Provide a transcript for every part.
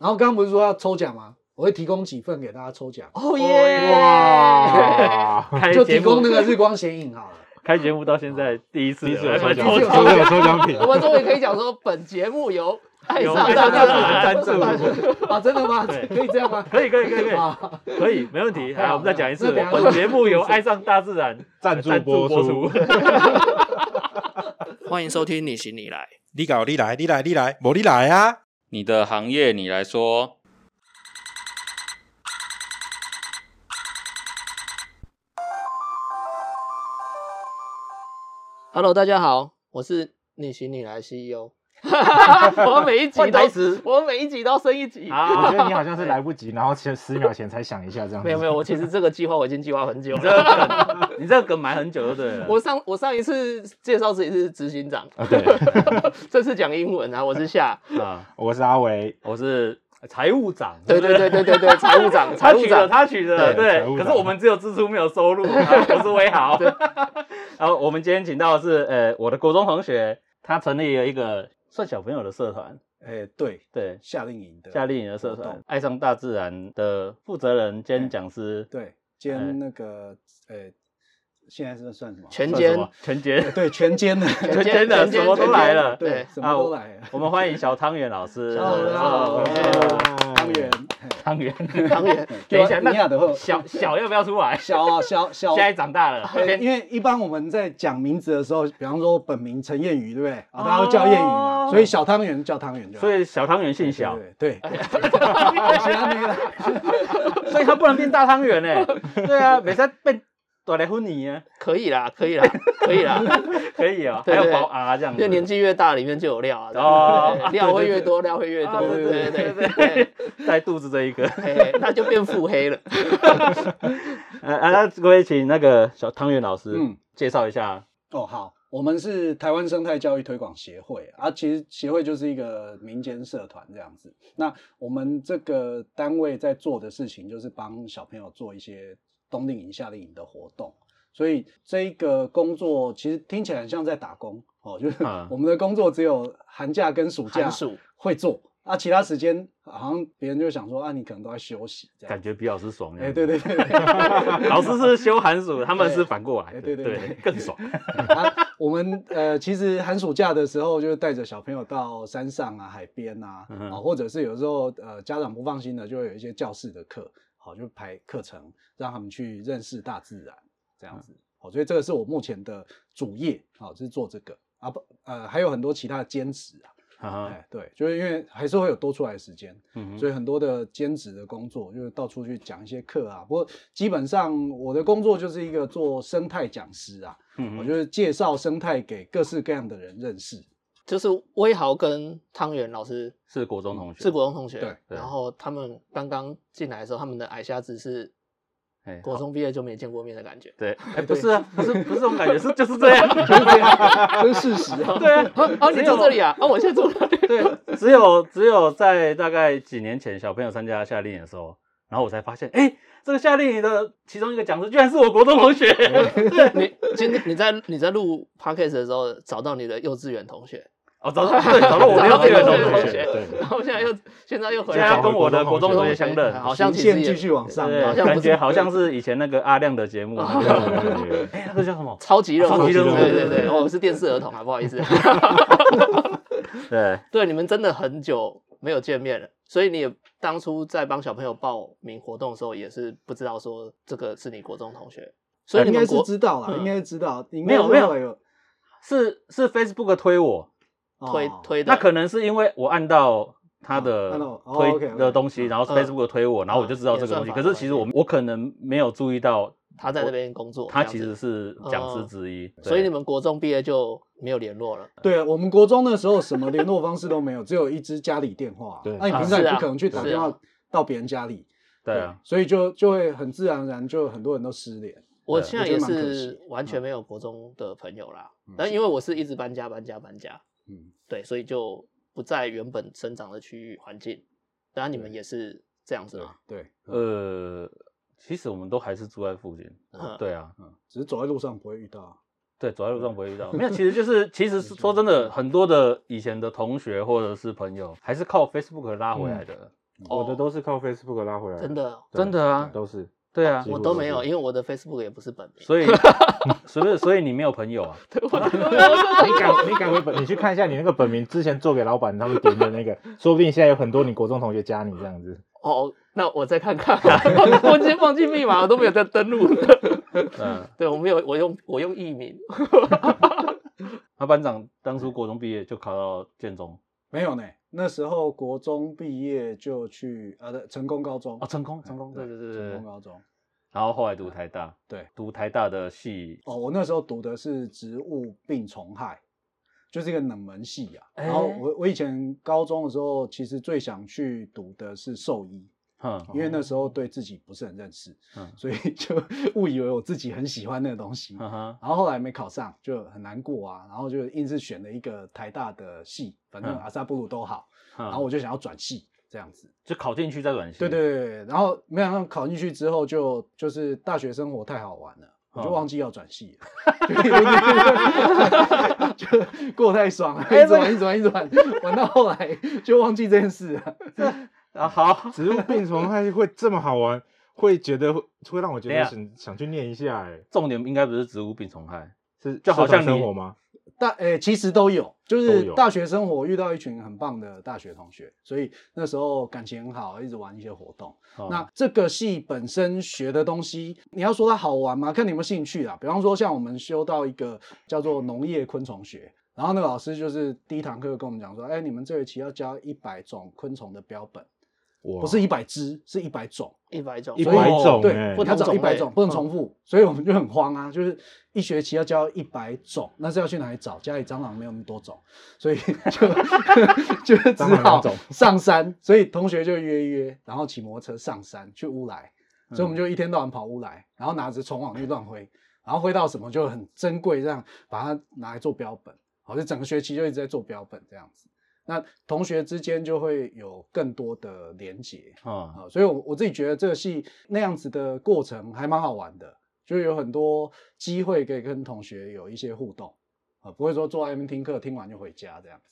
然后刚刚不是说要抽奖吗？我会提供几份给大家抽奖，哦耶！哇，就开节目提供那个日光显影好了。开节目到现在第一次第一次来抽奖，抽奖抽奖有抽奖品我，们终于可以讲说，本节目由爱上大自然然赞助，啊，真的吗？可以这样吗？可以可以可以可以啊，可以，没问题。好好，我们再讲一次，本节目由爱上大自然赞助播出。欢迎收听你行你来。你搞你来，你来你来，我你来啊！你的行业你来说。Hello，大家好，我是你行你来 CEO。我每一集都台词，我每一集都升一集。我觉，得你好像是来不及，然后前十秒前才想一下这样子。没有没有，我其实这个计划我已经计划很久你这个了。梗，你这个梗 埋很久就对了。我上我上一次介绍自己是执行长，啊，对，这次讲英文啊，我是夏。啊，我是阿维，我是财务长，对对对对对对，财务长，财务他取的，长。他取的，对可是我们只有支出没有收入，啊我是威豪。然后我们今天请到的是呃我的国中同学，他成立了一个算小朋友的社团，哎，对，对，夏令营的夏令营的社团，爱上大自然的负责人兼讲师，对，哎兼那个呃，现在是算什么？全兼算什么？全兼。对，全兼的，全兼的什么都来了对。对，什么都来。了。我们欢迎小汤圆老师。小汤圆。汤圆，汤圆，汤圆，等一下，尼亚那小小要不要出来？小啊小小。现在长大了，因为一般我们在讲名字的时候，比方说本名陈燕宇，对不对？啊，大家都叫燕宇嘛，哦。所以小汤圆叫汤圆。所以小汤圆姓小，对对，对。其他那个。所以他不能变大汤圆呢。对啊，每次变大来婚你啊，可以啦，可以啦，可以啦。可以啊，还有保啊这样子。因为年纪越大，里面就有料啊。哦料会越多，料会越多。啊对对对对对对，在肚子这一个。嘿嘿那就变腹黑了。啊啊，那各位请那个小汤圆老师，嗯介绍一下。哦，好，我们是台湾生态教育推广协会啊，其实协会就是一个民间社团这样子。那我们这个单位在做的事情，就是帮小朋友做一些冬令营、夏令营的活动。所以这一个工作其实听起来很像在打工哦，就是嗯我们的工作只有寒假跟暑假会做，啊，其他时间好像别人就想说啊，你可能都在休息这样。感觉比老师爽。哎，对对对 对，老师是休寒暑，他们是反过来对对对更爽。啊，我们呃，其实寒暑假的时候，就是带着小朋友到山上啊、海边啊，嗯啊，或者是有时候呃家长不放心的，就会有一些教室的课，好，就排课程，让他们去认识大自然这样子。好，所以这个是我目前的主业，好，就是做这个啊不呃还有很多其他的兼职啊，啊哎对，就是因为还是会有多出来的时间，嗯所以很多的兼职的工作，就是到处去讲一些课啊。不过基本上我的工作就是一个做生态讲师啊，嗯我就是介绍生态给各式各样的人认识。就是威豪跟汤圆老师是国中同学，是国中同学，对对然后他们刚刚进来的时候，他们的矮瞎子是哎国中毕业就没见过面的感觉。对，哎，不是啊，不是不是这种感觉，是 就是这样，就是这样，这是事实啊。对啊，啊，你住这里啊？啊，我现在住哪里？对，只有只有在大概几年前，小朋友参加夏令营的时候，然后我才发现，哎，这个夏令营的其中一个讲师居然是我国中同学，你今天你在你在录 podcast 的时候找到你的幼稚园同学，哦，找到对找到我的幼稚园同学，然后现在又现在又回现在来跟我的国中同学相认，好像极其实也限继续往上，好像感觉好像是以前那个阿亮的节目，哎，那个叫什么？超级任务，超级任务对对对，我们是电视儿童啊，不好意思。对，对，你们真的很久没有见面了，所以你也当初在帮小朋友报名活动的时候，也是不知道说这个是你国中同学，所以你应该是知道啦，嗯应该是知道。应没有没有该是是是 Facebook 推我，推哦推的，那可能是因为我按到他的推的东西，然后嗯 Facebook 推我，然后我就知道这个东西。可是其实我我可能没有注意到他在这边工作，他其实是讲师之一，对所以你们国中毕业就没有联络了。对啊我们国中的时候，什么联络方式都没有，只有一支家里电话。对那你平常也不可能去打电话啊到别人家里。对啊，所以就就会很自然而然，就很多人都失联。我现在也是完全没有国中的朋友啦嗯，但因为我是一直搬家搬家搬家，嗯，对，所以就不在原本生长的区域环境。当然你们也是这样子对嘛，对，呃，其实我们都还是住在附近，嗯对啊，嗯，只是走在路上不会遇到。对，走在路上不会遇到。没有，其实就是，其实是说真的，很多的以前的同学或者是朋友，还是靠 Facebook 拉回来的。我的都是靠 Facebook 拉回来的，真的，真的啊都是。对啊我都没有，因为我的 Facebook 也不是本名。所以 所以所以你没有朋友啊？你改你改回本，你去看一下你那个本名之前做给老板他们点的那个，说不定现在有很多你国中同学加你这样子。哦，那我再看看，我已经忘记密码，我都没有再登录。嗯，对，我没有，我用我用艺名。那班长当初国中毕业就考到建中没有呢，那时候国中毕业就去啊，对，成功高中哦，成功成功，对对对成功。高中。然后后来读台大，对，读台大的系哦，我那时候读的是植物病虫害，就是一个冷门系啊。哎然后我我以前高中的时候，其实最想去读的是兽医，嗯，因为那时候对自己不是很认识，嗯所以 就误以为我自己很喜欢那个东西。嗯，然后后来没考上，就很难过啊。然后就硬是选了一个台大的系，反正嗯阿萨布鲁都好。然然后我就想要转系这样子。就考进去再转系，对对对，对然后没想到考进去之后就就是大学生活太好玩了。我就哦忘记要转系了，就过得太爽了，哎一直玩一直玩一直玩，玩到后来就忘记这件事了。啊，好，植物病虫害会这么好玩，会觉得会会让我觉得想想去念一下，哎，重点应该不是植物病虫害，是就好像你生活吗？大诶、其实都有，就是大学生活遇到一群很棒的大学同学，所以那时候感情很好，一直玩一些活动。哦那这个系本身学的东西，你要说它好玩吗？看你有没有兴趣啊。比方说，像我们修到一个叫做农业昆虫学，然后那个老师就是第一堂课跟我们讲说，哎，你们这学期要教一百种昆虫的标本，哇不是一百只，是一百种。一百种，一百种对哎，要找不同种类一百种，不能嗯重复，所以我们就很慌啊，就是一学期要教一百种，那是要去哪里找？家里蟑螂没有那么多种，所以就 就只好上山，所以同学就约一约，然后骑摩托车上山去乌来，所以我们就一天到晚跑乌来，然后拿着虫网去乱挥，然后挥到什么就很珍贵，这样把它拿来做标本，好，就整个学期就一直在做标本这样子。那同学之间就会有更多的连结，嗯，啊，所以我我自己觉得这个戏那样子的过程还蛮好玩的，就有很多机会可以跟同学有一些互动啊，不会说坐在那边听课，听完就回家这样子。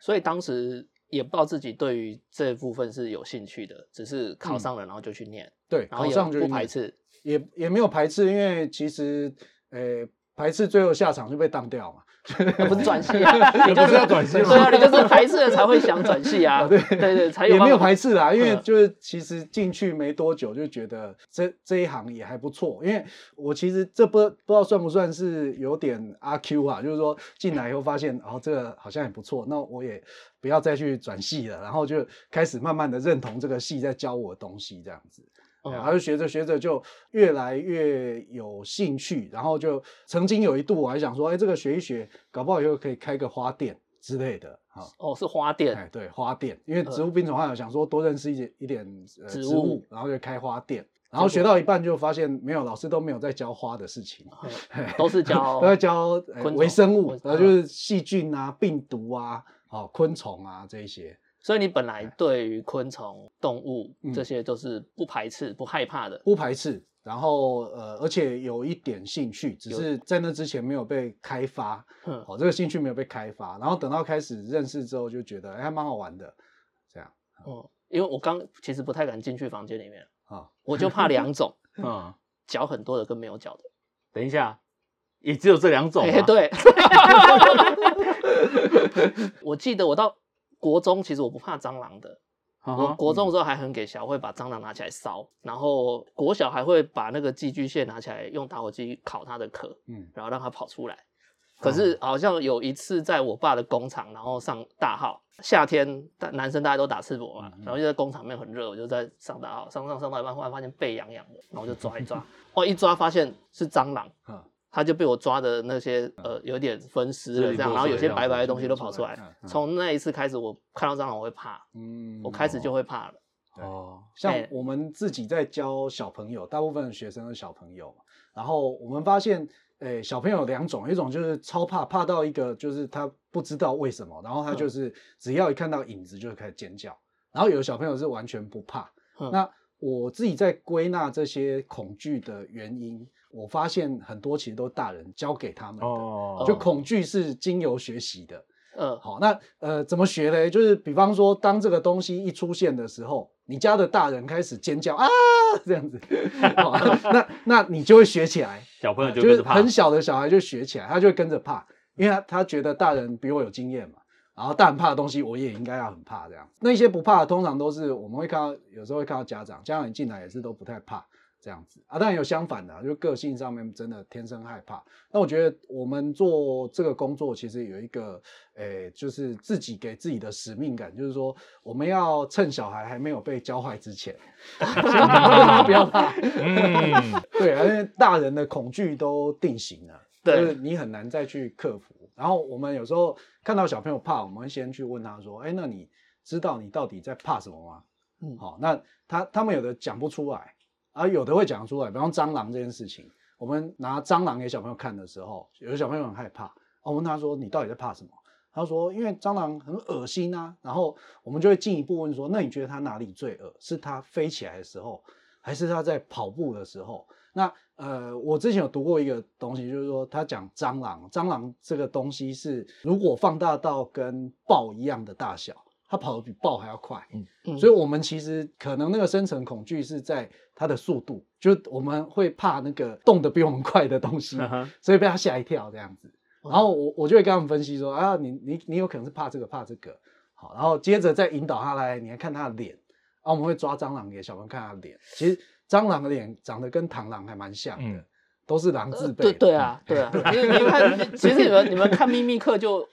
所以当时也不知道自己对于这部分是有兴趣的，只是考上了然后就去念，对，然后也考上就念不排，斥。也也没有排斥，因为其实呃排斥最后下场就被当掉嘛。不是转系啊，你就是要转系吗？对啊，你就是排斥了才会想转系啊，对对对，才有也没有排斥啦，因为嗯。就是其实进去没多久就觉得这这一行也还不错，因为我其实这不不知道算不算是有点阿 Q 啊，就是说进来以后发现哦这个好像也不错，那我也不要再去转系了，然后就开始慢慢的认同这个系在教我的东西这样子。对然后就学着学着就越来越有兴趣，然后就曾经有一度我还想说，哎，这个学一学，搞不好以后可以开个花店之类的啊。哦，是花店，哎，对，花店，因为植物病虫害，我想说多认识一点一点、呃、植植物物，然后就开花店，然后学到一半就发现没有，老师都没有在教花的事情，都是教 都在教、呃、微生物，然后就是细菌啊、病毒啊、哦、昆虫啊这一些。所以你本来对于昆虫、动物嗯。这些都是不排斥、不害怕的。不排斥，然后呃，而且有一点兴趣，只是在那之前没有被开发，嗯，哦，这个兴趣没有被开发，然后等到开始认识之后，就觉得哎，还蛮好玩的，这样。嗯，因为我刚其实不太敢进去房间里面，啊，我就怕两种，嗯，脚很多的跟没有脚的。等一下，也只有这两种、啊，哎，，对，我记得我到国中，其实我不怕蟑螂的。嗯我国中的时候还很给小，会把蟑螂拿起来烧，然后国小还会把那个寄居蟹拿起来用打火机烤它的壳，嗯。然后让它跑出来。可是好像有一次在我爸的工厂，然后上大号，夏天大男生大家都打赤膊嘛，然后就在工厂里面很热，我就在上大号，上上上到一半，忽然发现背痒痒的，然后我就抓一抓，哦一抓发现是蟑螂，啊，它就被我抓的那些呃有点分尸了这样，然后有些白白的东西都跑出来从那一次开始，我看到蟑螂我会怕，嗯我开始就会怕了。哦，像哎我们自己在教小朋友，大部分学生是小朋友嘛，然后我们发现，诶、小朋友有两种，一种就是超怕，怕到一个就是他不知道为什么，然后他就是只要一看到影子就开始尖叫，然后有的小朋友是完全不怕。嗯那我自己在归纳这些恐惧的原因，我发现很多其实都是大人教给他们的，哦，就恐惧是经由学习的。嗯，好，那呃怎么学呢？就是比方说，当这个东西一出现的时候，你家的大人开始尖叫啊这样子，好那那你就会学起来，小朋友就就是很小的小孩就学起来，他就会跟着怕，因为他他觉得大人比我有经验嘛，然后大人怕的东西我也应该要很怕这样。那些不怕的，通常都是我们会看到，有时候会看到家长，家长一进来也是都不太怕这样子啊。当然有相反的啊，就个性上面真的天生害怕。那我觉得我们做这个工作，其实有一个，诶、就是自己给自己的使命感，就是说我们要趁小孩还没有被教坏之前，不要怕。嗯，对，因为大人的恐惧都定型了，就是你很难再去克服。然后我们有时候看到小朋友怕，我们会先去问他说：“哎，那你知道你到底在怕什么吗？”嗯好，那他他们有的讲不出来，啊，有的会讲出来，比方蟑螂这件事情，我们拿蟑螂给小朋友看的时候，有的小朋友很害怕，我问他说：“你到底在怕什么？”他说：“因为蟑螂很恶心啊。”然后我们就会进一步问说：“那你觉得它哪里最恶？是它飞起来的时候，还是它在跑步的时候？”那呃，我之前有读过一个东西，就是说他讲蟑螂，蟑螂这个东西是如果放大到跟豹一样的大小，它跑得比豹还要快。嗯所以我们其实可能那个深层恐惧是在它的速度，就我们会怕那个动得比我们快的东西，嗯所以被它吓一跳这样子。然后我我就会跟他们分析说啊，你你你有可能是怕这个怕这个，好，然后接着再引导他来，你来看他的脸，然后我们会抓蟑螂给小朋友看他的脸，其实蟑螂的脸长得跟螳螂还蛮像的，嗯都是狼字辈对啊。对啊，对啊，你你看，其实你们你们看《秘密课》就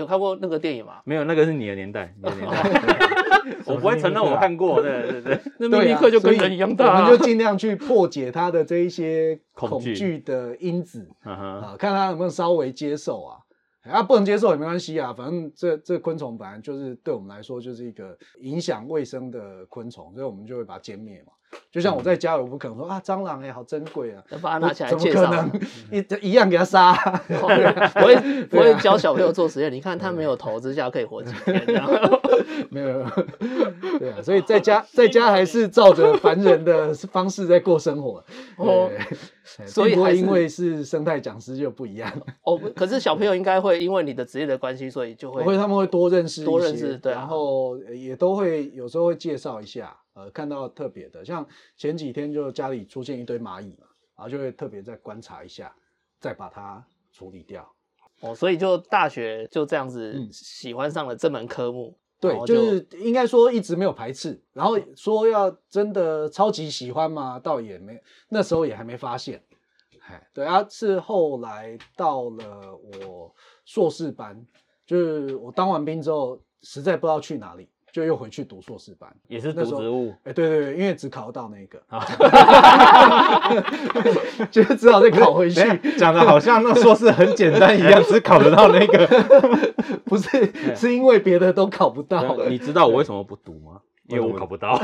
有看过那个电影吗？没有那个是你的年代，你的年代，我不会承认我看过，对对对，那《对啊秘密课》就跟所以人一样大啊，我们就尽量去破解他的这一些恐恐惧惧的因子啊，看他能不能稍微接受啊。啊，不能接受也没关系啊，反正这这昆虫本来就是对我们来说就是一个影响卫生的昆虫，所以我们就会把它歼灭嘛。就像我在家，我不可能说啊，蟑螂哎、好珍贵啊，要把它拿起来介绍。一一样给它杀、我会 我会教小朋友做实验，你看它没有头之下可以活几天这样。没有，对啊，所以在家在家还是照着凡人的方式在过生活，所以还因为是生态讲师就不一样，哦，可是小朋友应该会因为你的职业的关系，所以就会会他们会多认识多认识对啊然后也都会有时候会介绍一下，呃，看到特别的，像前几天就家里出现一堆蚂蚁嘛，然后就会特别再观察一下，再把它处理掉。哦，所以就大学就这样子嗯喜欢上了这门科目。对就是应该说一直没有排斥，然后说要真的超级喜欢嘛，倒也没，那时候也还没发现。哎，对啊，是后来到了我硕士班，就是我当完兵之后，实在不知道去哪里，就又回去读硕士班。也是那时候读植物，哎，对对对，因为只考到那个，啊 就只好再考回去。讲的好像那硕士很简单一样，只考得到那个。不是，是因为别的都考不到。你知道我为什么不读吗？因为我考不到，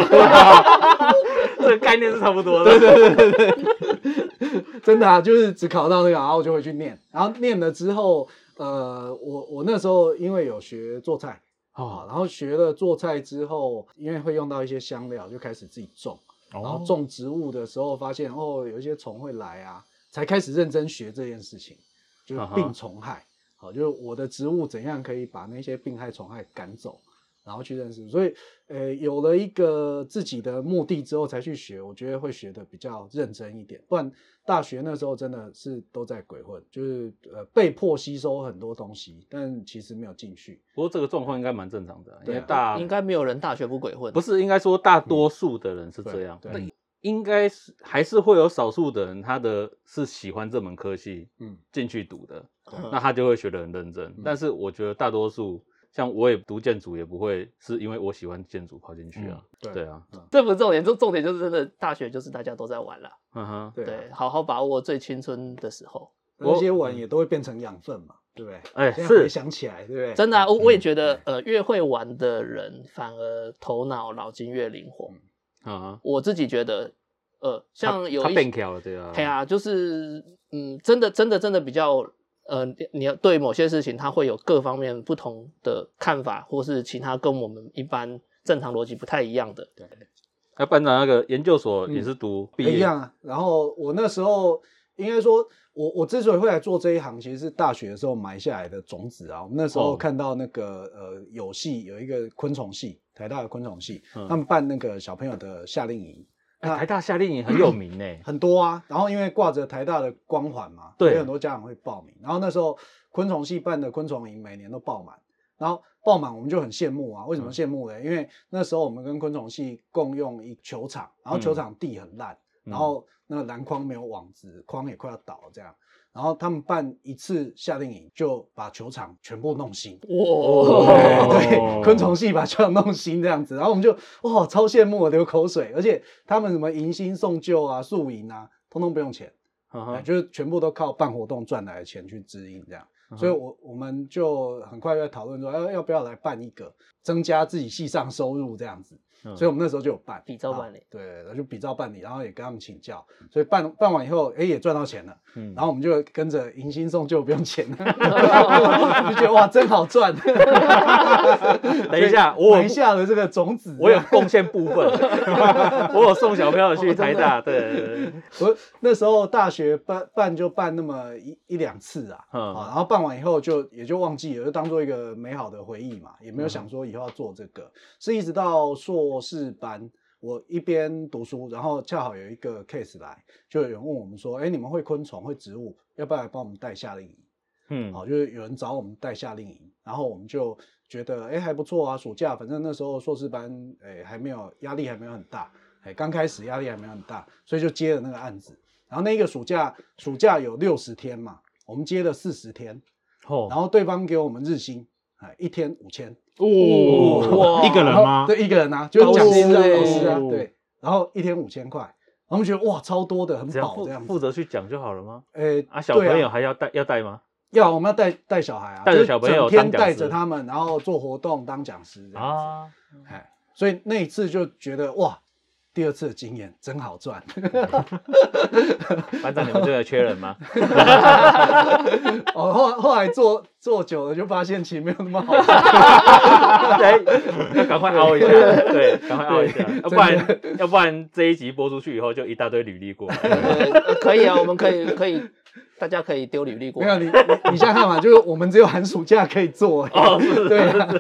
这个概念是差不多的。对对对对对，真的啊，就是只考到那个，然后我就回去念，然后念了之后，呃，我我那时候因为有学做菜啊，然后学了做菜之后，因为会用到一些香料，就开始自己种，然后种植物的时候发现哦，有一些虫会来啊，才开始认真学这件事情，就是病虫害，好，就是我的植物怎样可以把那些病害虫害赶走。然后去认识，所以呃有了一个自己的目的之后才去学，我觉得会学的比较认真一点。不然大学那时候真的是都在鬼混，就是呃被迫吸收很多东西，但其实没有进去。不过这个状况应该蛮正常的，因为大应该没有人大学不鬼混。不是应该说大多数的人是这样，对应该是还是会有少数的人，他的是喜欢这门科系嗯进去读的，嗯那他就会学得很认真。但是我觉得大多数，像我也读建筑，也不会是因为我喜欢建筑跑进去啊。对对啊，这不是重点，这重点就是真的大学就是大家都在玩了。嗯哼，对啊对，好好把握最青春的时候。那些玩也都会变成养分嘛，对不对？哎是想起来，对不对？真的、啊，我我也觉得，呃，越会玩的人反而头脑脑筋越灵活。啊，我自己觉得，呃，像有他一些，变巧了，对啊，对啊，就是，嗯，真的，真的，真的比较，呃，你你要对某些事情，他会有各方面不同的看法，或是其他跟我们一般正常逻辑不太一样的。对那班长那个研究所也是读毕业，一样啊。然后我那时候应该说，我我之所以会来做这一行，其实是大学的时候埋下来的种子啊。我们那时候哦看到那个、呃有系有一个昆虫系，台大的昆虫系，嗯他们办那个小朋友的夏令营，哎台大夏令营很有名呢。很多啊。然后因为挂着台大的光环嘛，对所以很多家长会报名。然后那时候昆虫系办的昆虫营每年都爆满，然后爆满我们就很羡慕啊。为什么嗯羡慕呢？因为那时候我们跟昆虫系共用一球场，然后球场地很烂，嗯然后那个篮筐没有网子，筐也快要倒了这样。然后他们办一次夏令营，就把球场全部弄新。哦对对，昆虫系把球场弄新这样子，然后我们就哇超羡慕，流口水。而且他们什么迎新送旧啊、宿营啊，通通不用钱，嗯哼哎就是全部都靠办活动赚来的钱去支应这样。嗯所以我我们就很快就在讨论说，要要不要来办一个，增加自己系上收入这样子。嗯。所以我们那时候就有办。比照办理。啊对，然后就比照办理，然后也跟他们请教，所以办办完以后，哎也赚到钱了，嗯。然后我们就跟着迎新送旧不用钱了，就觉得哇真好赚。等一下，我埋下了这个种子。我有贡献部分，我有送小朋友去台大，对。对对，我那时候大学办办就办那么一一两次啊，嗯。啊，然后办完以后就也就忘记了，就当做一个美好的回忆嘛，也没有想说以后要做这个，是一直到硕士班。我一边读书，然后恰好有一个 case 来，就有人问我们说：“哎，你们会昆虫，会植物，要不要来帮我们带夏令营？”嗯好、就是有人找我们带夏令营，然后我们就觉得哎还不错啊，暑假反正那时候硕士班哎还没有压力还没有很大，哎刚开始压力还没有很大，所以就接了那个案子。然后那个暑假暑假有六十天嘛，我们接了四十天，哦然后对方给我们日薪，哎一天五千，哦，一个人吗？对，一个人啊，就是讲师啊，老师啊欸，对，然后一天五千块，我们觉得哇超多的，很只要负饱这样。负责去讲就好了吗？呃啊，小朋友还要带要带吗？要我们要带带小孩啊，带着小朋友天带着他们，然后做活动当讲师这样子。啊，哎，所以那一次就觉得哇，第二次的经验真好赚。班长你们这个缺人吗？哦，后后来做做久了就发现其实没有那么好赚。哎，要赶快熬一下，对，赶快熬一下，要不然要不然这一集播出去以后就一大堆履历过来。可以啊，我们可以可以，大家可以丢履历过来。没有你你你想想看嘛，就是我们只有寒暑假可以做。哦，是对啊，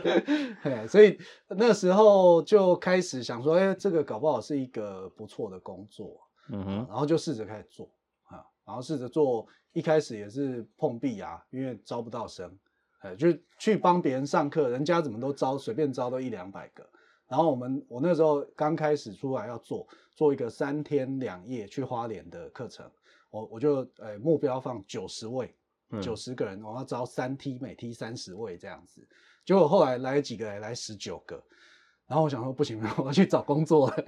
哎所以那时候就开始想说，哎，这个搞不好是一个不错的工作。嗯哼，然后就试着开始做啊，然后试着做，一开始也是碰壁啊，因为招不到生，哎，就去帮别人上课，人家怎么都招，随便招都一两百个。然后我们我那时候刚开始出来要做做一个三天两夜去花莲的课程，我我就呃目标放九十位，嗯九十个人，我要招三梯，每梯三十位这样子。结果后来来几个人，来十九个。然后我想说不行，我要去找工作了，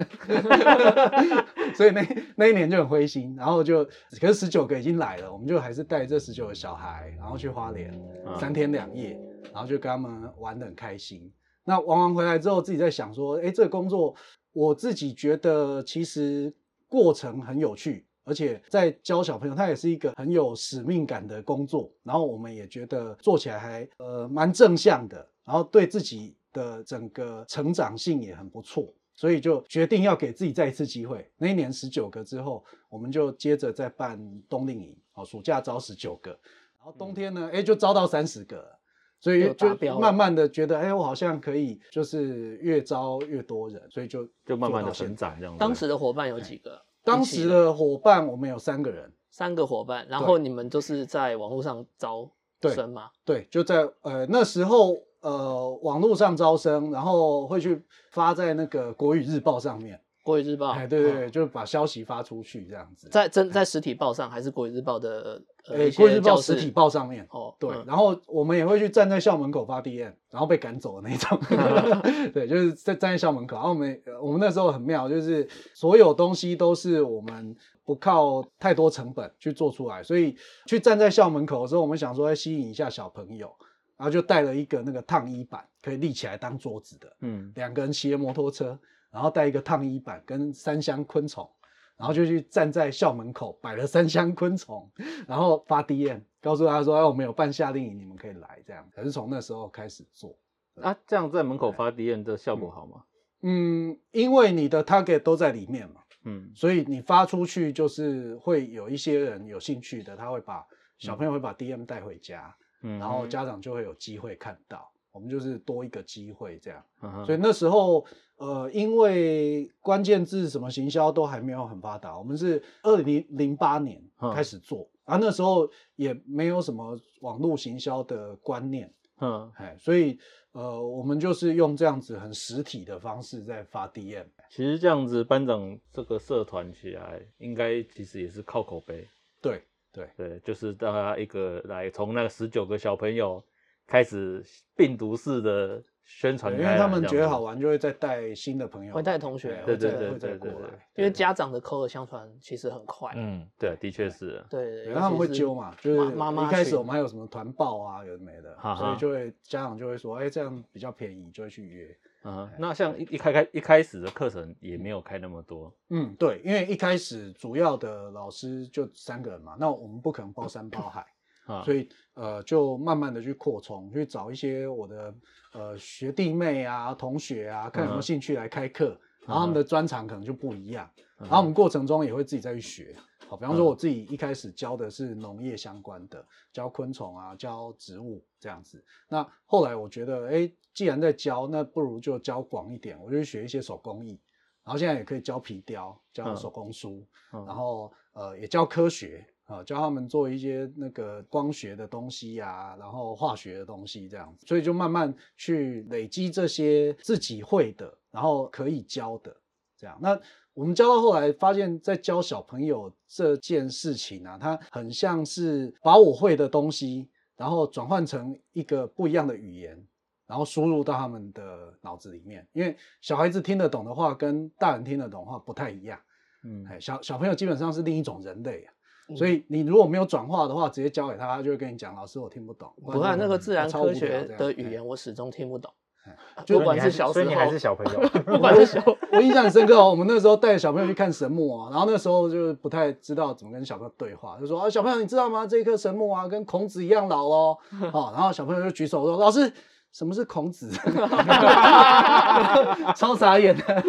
所以那那一年就很灰心。然后就可是十九个已经来了，我们就还是带这十九个小孩，然后去花莲嗯三天两夜，然后就跟他们玩的很开心。那玩完回来之后，自己在想说，哎，这个工作我自己觉得其实过程很有趣，而且在教小朋友，它也是一个很有使命感的工作。然后我们也觉得做起来还呃蛮正向的，然后对自己的整个成长性也很不错。所以就决定要给自己再一次机会。那一年十九个之后，我们就接着再办冬令营，哦，暑假招十九个，然后冬天呢，哎、就招到三十个了。所以就慢慢的觉得，哎、我好像可以，就是越招越多人，所以就就慢慢的成长这样子。当时的伙伴有几个？当时的。伙伴我们有三个人，三个伙伴，然后你们都是在网络上招生吗？对，就在呃那时候呃网络上招生，然后会去发在那个国语日报上面，国语日报，哎，对对嗯对，就是把消息发出去这样子。在真在实体报上还是国语日报的呃国语日报实体报上面，哦，对，嗯然后我们也会去站在校门口发 DM，然后被赶走的那种。对，就是在站在校门口。然后我们呃我们那时候很妙，就是所有东西都是我们不靠太多成本去做出来，所以去站在校门口的时候，我们想说要吸引一下小朋友，然后就带了一个那个烫衣板，可以立起来当桌子的，嗯，两个人骑着摩托车，然后带一个烫衣板跟三箱昆虫。然后就去站在校门口摆了三箱昆虫，然后发 DM 告诉他说：“哎，我们有办夏令营，你们可以来。”这样，可是从那时候开始做。啊，这样在门口发 DM 的效果好吗？嗯，因为你的 target 都在里面嘛，嗯所以你发出去就是会有一些人有兴趣的，他会把小朋友会把 DM 带回家，嗯，然后家长就会有机会看到。我们就是多一个机会这样，嗯所以那时候呃，因为关键字什么行销都还没有很发达，我们是二零零八年嗯开始做，啊那时候也没有什么网络行销的观念，嗯，哎，所以呃，我们就是用这样子很实体的方式在发 DM。其实这样子班长这个社团起来，应该其实也是靠口碑。对对对，就是大家一个来从那个十九个小朋友开始病毒式的宣传因为他们觉得好，玩，就会再带新的朋友，会带同学对，对会再会再对对对过来，因为家长的口耳相传其实很快，嗯，对，的确是，对，对，尤他们会揪嘛，就是妈妈一开始我们还有什么团报啊，有的没的哈，所以就会家长就会说，哎，这样比较便宜，就会去约。嗯，那像一一开开一开始的课程也没有开那么多，嗯，对，因为一开始主要的老师就三个人嘛，那我们不可能包山包海，啊，所以呃，就慢慢的去扩充，去找一些我的呃学弟妹啊、同学啊，看有没有嗯兴趣来开课，然后他们的专长可能就不一样，嗯然后我们过程中也会自己再去学。好，比方说嗯。我自己一开始教的是农业相关的，教昆虫啊，教植物这样子。那后来我觉得，哎，既然在教，那不如就教广一点，我就学一些手工艺。然后现在也可以教皮雕，教嗯。手工书，嗯。然后呃也教科学啊，教他们做一些那个光学的东西呀、然后化学的东西这样子，所以就慢慢去累积这些自己会的，然后可以教的这样。那我们教到后来，发现在教小朋友这件事情啊，它很像是把我会的东西，然后转换成一个不一样的语言，然后输入到他们的脑子里面。因为小孩子听得懂的话，跟大人听得懂的话不太一样。嗯哎，小小朋友基本上是另一种人类啊，嗯所以你如果没有转化的话，直接交给他，他就会跟你讲：“老师，我听不懂。”不然那个自然科学的语言我始终听不懂哎，不管是小时候，所以你还是小朋友，不管是小，我印象很深刻哦，我们那时候带小朋友去看神木啊，然后那时候就是不太知道怎么跟小朋友对话，就说啊，小朋友你知道吗？这一棵神木啊，跟孔子一样老哦。哦，然后小朋友就举手说，老师。什么是孔子？超傻眼的，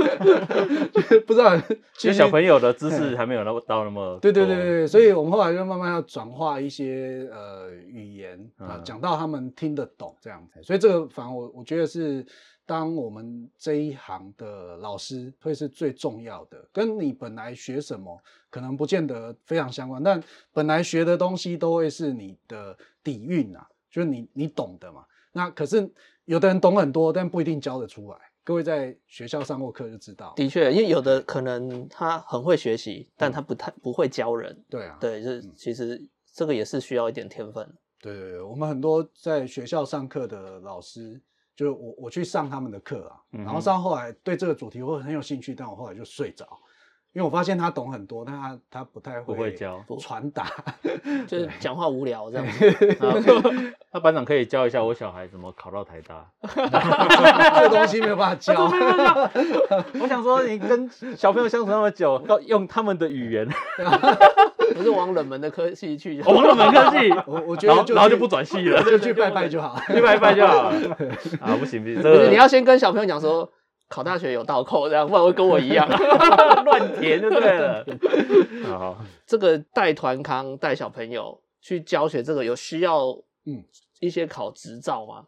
不知道。其实小朋友的知识还没有那么到那么对对多对对，所以我们后来就慢慢要转化一些呃语言啊，嗯讲到他们听得懂这样子。所以这个反而我我觉得是当我们这一行的老师会是最重要的，跟你本来学什么可能不见得非常相关，但本来学的东西都会是你的底蕴啊，就是你你懂的嘛。那可是有的人懂很多，但不一定教得出来。各位在学校上过课就知道，的确，因为有的可能他很会学习，但他不太不会教人。对啊，对，就是其实这个也是需要一点天分。对对对，我们很多在学校上课的老师，就是我我去上他们的课啊，然后上后来对这个主题会很有兴趣，但我后来就睡着，因为我发现他懂很多，但他他不太不会教传达。就是讲话无聊这样子。那那 班长可以教一下我小孩怎么考到台大。这个东西没有办法教。我想说，你跟小朋友相处那么久，要用他们的语言，不是往冷门的科系去就我们都蛮客气，我我觉然后然后就不转系了，就去拜拜就好。去拜拜就好了。啊，不行不行，这不是你要先跟小朋友讲说，考大学有倒扣，这样不然会跟我一样。乱填就对了。好，这个带团康带小朋友去教学，这个有需要嗯一些考执照吗？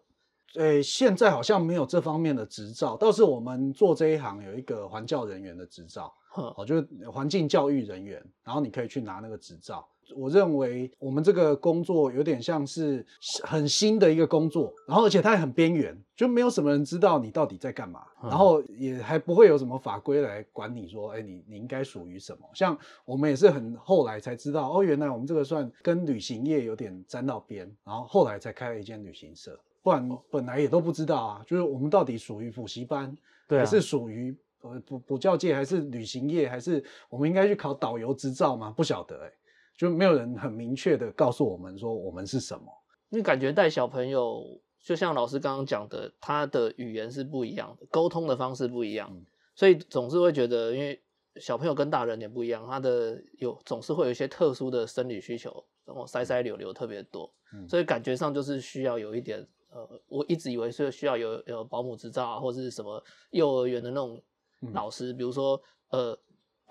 呃，现在好像没有这方面的执照，倒是我们做这一行有一个环教人员的执照。哼，哦，就是环境教育人员，然后你可以去拿那个执照。我认为我们这个工作有点像是很新的一个工作，然后而且它也很边缘，就没有什么人知道你到底在干嘛，嗯然后也还不会有什么法规来管你说，哎，你你应该属于什么。像我们也是很后来才知道，哦，原来我们这个算跟旅行业有点沾到边，然后后来才开了一间旅行社，不然本来也都不知道啊，就是我们到底属于补习班，对啊还是属于呃补补教界，还是旅行业，还是我们应该去考导游执照吗？不晓得哎、就没有人很明确的告诉我们说我们是什么。因为感觉带小朋友，就像老师刚刚讲的，他的语言是不一样的，沟通的方式不一样，嗯所以总是会觉得，因为小朋友跟大人也不一样，他的有总是会有一些特殊的生理需求，然后塞塞溜溜特别多，嗯所以感觉上就是需要有一点，呃，我一直以为是需要有有保姆执照啊，或者是什么幼儿园的那种嗯老师，比如说呃。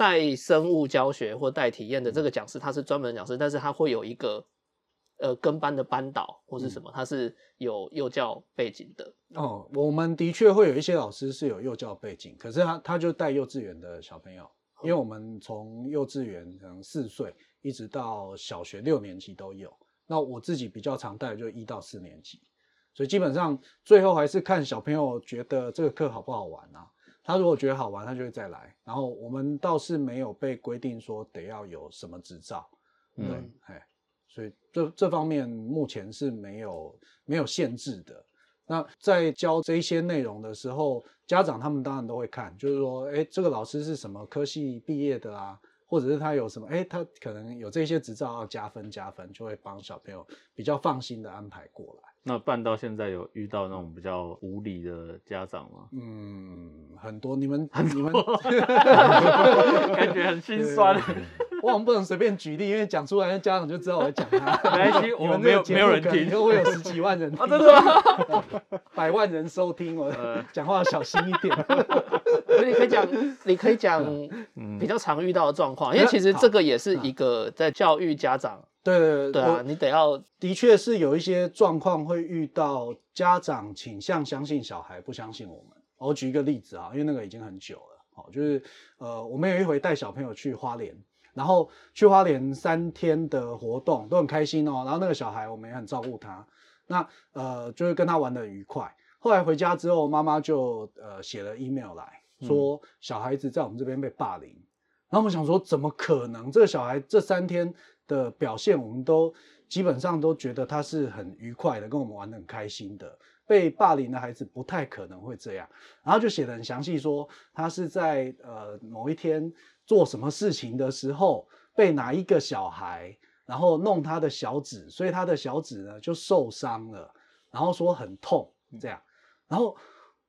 带生物教学或带体验的这个讲师，他是专门讲师，但是他会有一个呃跟班的班导或是什么，他是有幼教背景的。哦，我们的确会有一些老师是有幼教背景，可是他他就带幼稚园的小朋友，因为我们从幼稚园可能四岁一直到小学六年级都有。那我自己比较常带的就一到四年级，所以基本上最后还是看小朋友觉得这个课好不好玩啊。他如果觉得好玩，他就会再来。然后我们倒是没有被规定说得要有什么执照，对，哎，所以这这方面目前是没有没有限制的。那在教这些内容的时候，家长他们当然都会看，就是说，哎，这个老师是什么科系毕业的啊？或者是他有什么，哎，他可能有这些执照要加分加分，就会帮小朋友比较放心的安排过来。那办到现在有遇到那种比较无理的家长吗？嗯，很多。你们你们感觉很心酸。我们不能随便举例，因为讲出来，家长就知道我在讲他。没关系，我们没有没有人听，因为我有十几万人啊，真的吗？百万人收听，我讲话小心一点。你可以讲，你可以讲比较常遇到的状况，因为其实这个也是一个在教育家长。对对对啊，你得要，的确是有一些状况会遇到家长倾向相信小孩，不相信我们。我举一个例子啊，因为那个已经很久了，哦，就是呃，我们有一回带小朋友去花莲，然后去花莲三天的活动都很开心哦，然后那个小孩我们也很照顾他，那呃就是跟他玩的愉快。后来回家之后，妈妈就呃写了 email 来说小孩子在我们这边被霸凌，然后我们想说怎么可能？这个小孩这三天。的表现，我们都基本上都觉得他是很愉快的，跟我们玩的很开心的。被霸凌的孩子不太可能会这样，然后就写的很详细，说他是在呃某一天做什么事情的时候，被哪一个小孩然后弄他的小指，所以他的小指呢就受伤了，然后说很痛这样，然后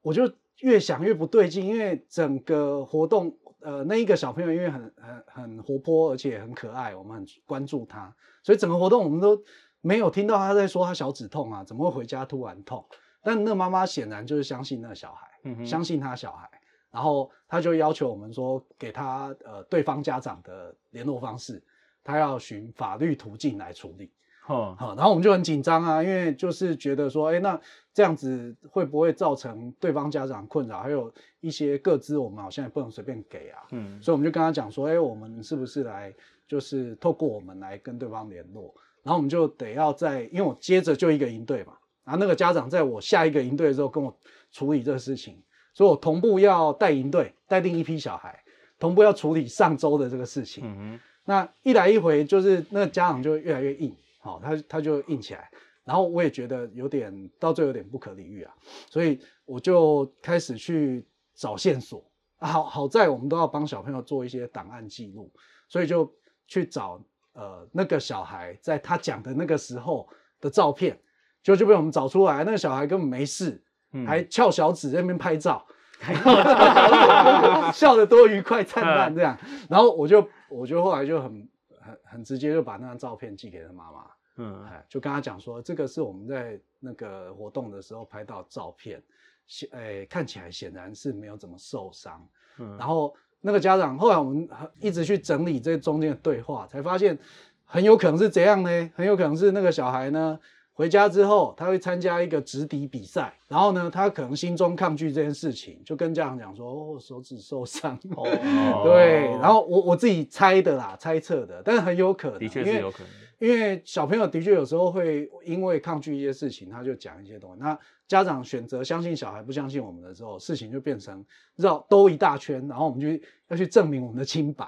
我就越想越不对劲，因为整个活动。呃，那一个小朋友因为很很很活泼，而且很可爱，我们很关注他，所以整个活动我们都没有听到他在说他小指痛啊，怎么会回家突然痛？但那妈妈显然就是相信那个小孩，相信他小孩，然后他就要求我们说给他呃对方家长的联络方式，他要循法律途径来处理。好，然后我们就很紧张啊，因为就是觉得说，哎，那这样子会不会造成对方家长困扰？还有一些各资，我们好像也不能随便给啊。嗯，所以我们就跟他讲说，哎，我们是不是来就是透过我们来跟对方联络？然后我们就得要在，因为我接着就一个营队嘛，然后那个家长在我下一个营队的时候跟我处理这个事情，所以我同步要带营队，带定一批小孩，同步要处理上周的这个事情。嗯哼，那一来一回，就是那个家长就越来越硬。好，他他就硬起来，然后我也觉得有点到最后有点不可理喻啊，所以我就开始去找线索。好好在我们都要帮小朋友做一些档案记录，所以就去找呃那个小孩在他讲的那个时候的照片，就就被我们找出来，那个小孩根本没事，还翘小指在那边拍照，笑得多愉快灿烂这样。然后我就我就后来就很。很很直接就把那张照片寄给他妈妈，嗯，就跟他讲说，这个是我们在那个活动的时候拍到照片，显诶看起来显然是没有怎么受伤，嗯，然后那个家长后来我们一直去整理这中间的对话，才发现很有可能是怎样呢？很有可能是那个小孩呢。回家之后，他会参加一个直笛比赛，然后呢，他可能心中抗拒这件事情，就跟家长讲说：“哦，手指受伤。”哦，对。然后我我自己猜的啦，猜测的，但是很有可能，的确是有可能。因为小朋友的确有时候会因为抗拒一些事情，他就讲一些东西。那家长选择相信小孩，不相信我们的时候，事情就变成绕兜一大圈，然后我们就要去证明我们的清白。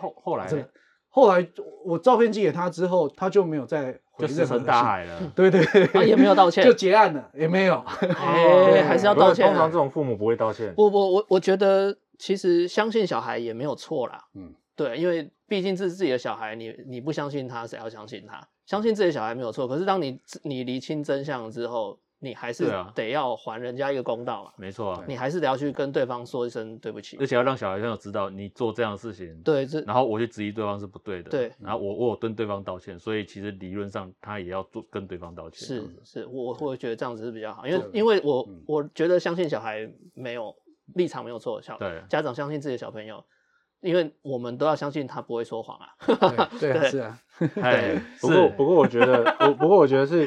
后后来。后来我照片寄给他之后，他就没有再回石沉大海了。对对对，也没有道 歉，就结案了，也没有。哎，还是要道歉。通常这种父母不会道歉。我我我我觉得其实相信小孩也没有错啦。嗯，对，因为毕竟这是自己的小孩，你你不相信他，谁要相信他？相信自己的小孩没有错。可是当你你厘清真相之后。你还是得要还人家一个公道嘛，没错啊，你还是得要去跟对方说一声对不起，而且要让小孩朋友知道你做这样的事情，对，这然后我去质疑对方是不对的，对，然后我我有跟对方道歉，所以其实理论上他也要做跟对方道歉，是是，我会觉得这样子是比较好，因为因为我我觉得相信小孩没有立场没有错，小对家长相信自己的小朋友。因为我们都要相信他不会说谎啊。对对啊，对是啊，哎，不过不过我觉得我不过我觉得是，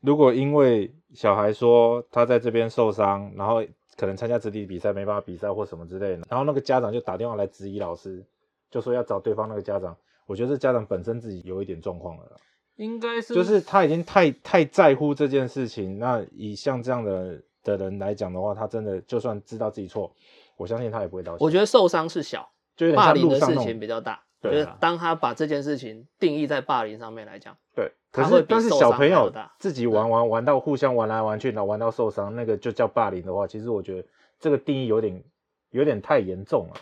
如果因为小孩说他在这边受伤，然后可能参加子弟比赛没办法比赛或什么之类的，然后那个家长就打电话来质疑老师，就说要找对方那个家长，我觉得这家长本身自己有一点状况了啦。应该是就是他已经太太在乎这件事情。那以像这样的的人来讲的话，他真的就算知道自己错，我相信他也不会道歉。我觉得受伤是小，就有点霸凌的事情比较大。就是当他把这件事情定义在霸凌上面来讲，对，可是但是小朋友 自己玩玩玩到互相玩来玩去，然后玩到受伤，那个就叫霸凌的话，其实我觉得这个定义有点有点太严重了。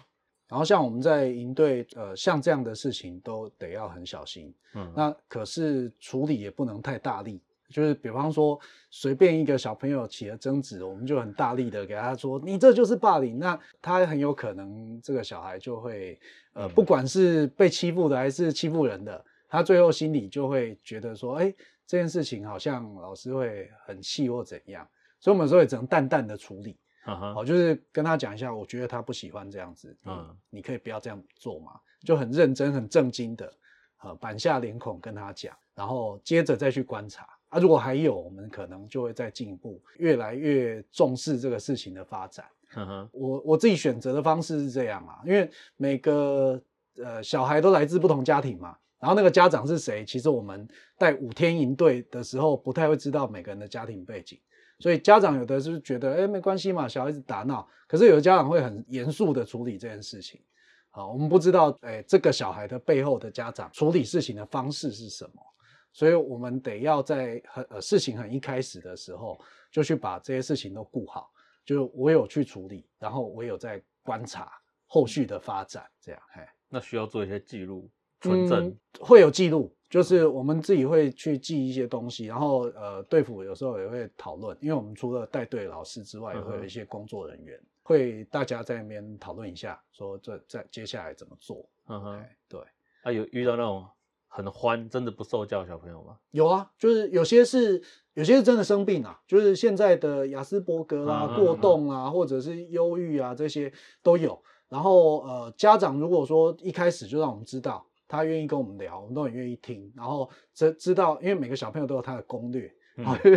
然后像我们在营队，呃，像这样的事情都得要很小心。嗯那可是处理也不能太大力，就是比方说随便一个小朋友起了争执，我们就很大力的给他说你这就是霸凌，那他很有可能这个小孩就会呃，嗯不管是被欺负的还是欺负人的，他最后心里就会觉得说，哎，这件事情好像老师会很气或怎样，所以我们有时候也只能淡淡的处理。嗯哼哦，就是跟他讲一下，我觉得他不喜欢这样子，嗯嗯，你可以不要这样做嘛，就很认真、很正经的，呃，板下脸孔跟他讲，然后接着再去观察啊，如果还有，我们可能就会再进一步，越来越重视这个事情的发展。嗯哼我我自己选择的方式是这样啊，因为每个呃小孩都来自不同家庭嘛，然后那个家长是谁，其实我们带五天营队的时候不太会知道每个人的家庭背景，所以家长有的是觉得哎没关系嘛，小孩子打闹，可是有的家长会很严肃的处理这件事情。好，我们不知道哎这个小孩的背后的家长处理事情的方式是什么，所以我们得要在很呃事情很一开始的时候就去把这些事情都顾好。就我有去处理，然后我有在观察后续的发展，这样，嘿，那需要做一些记录存证嗯，会有记录，就是我们自己会去记一些东西，然后呃，队服有时候也会讨论，因为我们除了带队老师之外，也会有一些工作人员，会大家在那边讨论一下，说这在接下来怎么做，嗯哼，哎，对。啊有遇到那种很欢真的不受教的小朋友吗？有啊，就是有些是有些是真的生病啊，就是现在的雅斯伯格啦、嗯嗯过动啊，或者是忧郁啊，这些都有。然后呃，家长如果说一开始就让我们知道，他愿意跟我们聊，我们都很愿意听，然后知知道，因为每个小朋友都有他的攻略。嗯啊，这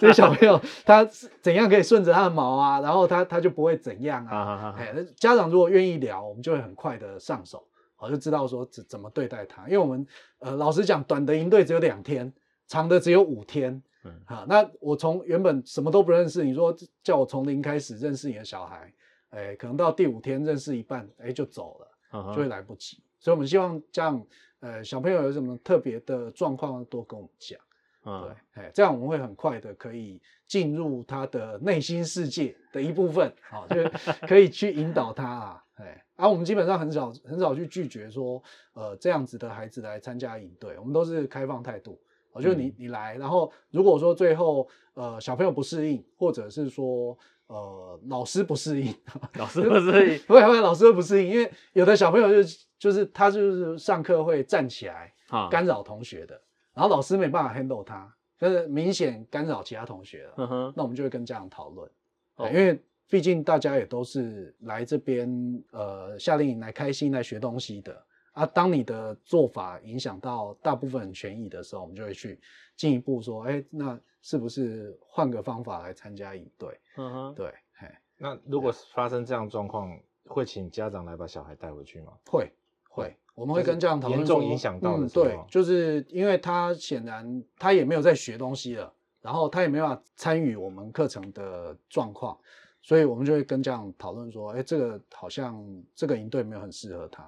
这些小朋友他怎样可以顺着他的毛啊，然后他他就不会怎样啊。哎，那家长如果愿意聊，我们就会很快的上手，我就知道说怎怎么对待他。因为我们呃，老实讲，短的营队只有两天，长的只有五天。嗯好，那我从原本什么都不认识，你说叫我从零开始认识你的小孩，哎，可能到第五天认识一半，哎，就走了，就会来不及。所以我们希望这样，呃，小朋友有什么特别的状况，多跟我们讲。对嗯，哎，这样我们会很快的可以进入他的内心世界的一部分，好、就 可以去引导他啊，哎，啊、我们基本上很少很少去拒绝说，呃，这样子的孩子来参加营队，我们都是开放态度，我就是你你来，然后如果说最后呃小朋友不适应，或者是说呃老师不适应，老师不适应，不会不会老师会不适应，因为有的小朋友就就是他就是上课会站起来，啊，干扰同学的，然后老师没办法 handle 他，就是明显干扰其他同学了，嗯哼，那我们就会跟家长讨论，哦。因为毕竟大家也都是来这边呃夏令营来开心来学东西的啊。当你的做法影响到大部分人权益的时候，我们就会去进一步说，哎，那是不是换个方法来参加营队？嗯哼，对，嘿，那如果发生这样状况，会请家长来把小孩带回去吗？会会，我们会跟家长讨论严重影响到的嗯，对，就是因为他显然他也没有在学东西了，然后他也没办法参与我们课程的状况，所以我们就会跟家长讨论说，哎，这个好像这个营队没有很适合他，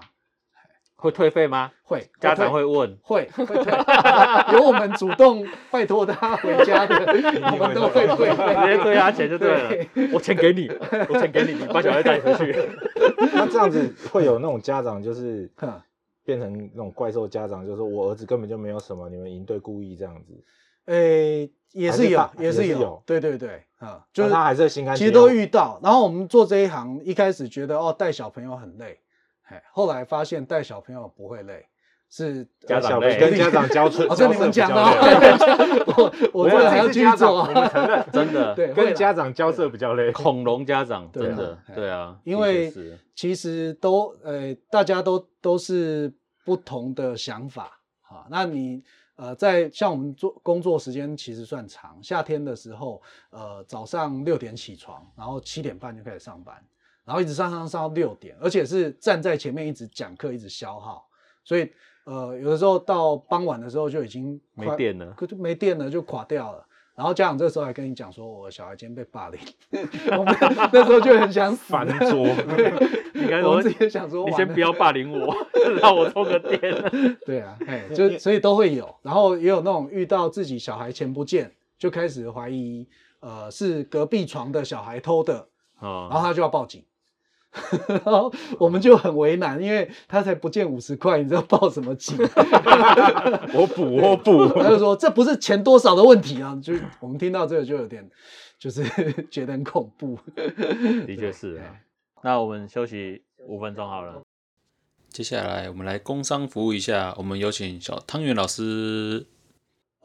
会退费吗？会家长退会问，会会退，由我们主动拜托他回家的，我们都会退费，直接退他钱就对了。我钱给你，我钱给你，你把小孩带回去。那这样子会有那种家长就是哼变成那种怪兽家长，就是说我儿子根本就没有什么，你们营队故意这样子，诶，也是有也是有对对对，啊，就是他还是心甘情其实都遇到。然后我们做这一行，一开始觉得哦带小朋友很累，嘿，后来发现带小朋友不会累，是家长累跟家长交 涉，哦，这你们讲的哦，我我这个还要继续做我们啊。承认，真的对，跟家长交涉比较累。恐龙家长真的哎对啊，因为其实都呃，大家都都是不同的想法啊。那你呃，在像我们做工作时间其实算长，夏天的时候，呃，早上六点起床，然后七点半就开始上班，然后一直上上上到六点，而且是站在前面一直讲课，一直消耗，所以呃，有的时候到傍晚的时候就已经快没电了可就没电了，就垮掉了。然后家长这时候还跟你讲说，我小孩今天被霸凌，我们 那时候就很想死翻桌，应该说我们自己想说，你先不要霸凌我，让我充个电。对啊，哎，就所以都会有，然后也有那种遇到自己小孩钱不见，就开始怀疑，呃，是隔壁床的小孩偷的，然后哦，他就要报警，然后我们就很为难，因为他才不见五十块，你知道报什么警？我补我补，他就说这不是钱多少的问题啊，就我们听到这个就有点，就是觉得很恐怖。的确是啊。那我们休息五分钟好了。接下来我们来工商服务一下，我们有请小汤圆老师。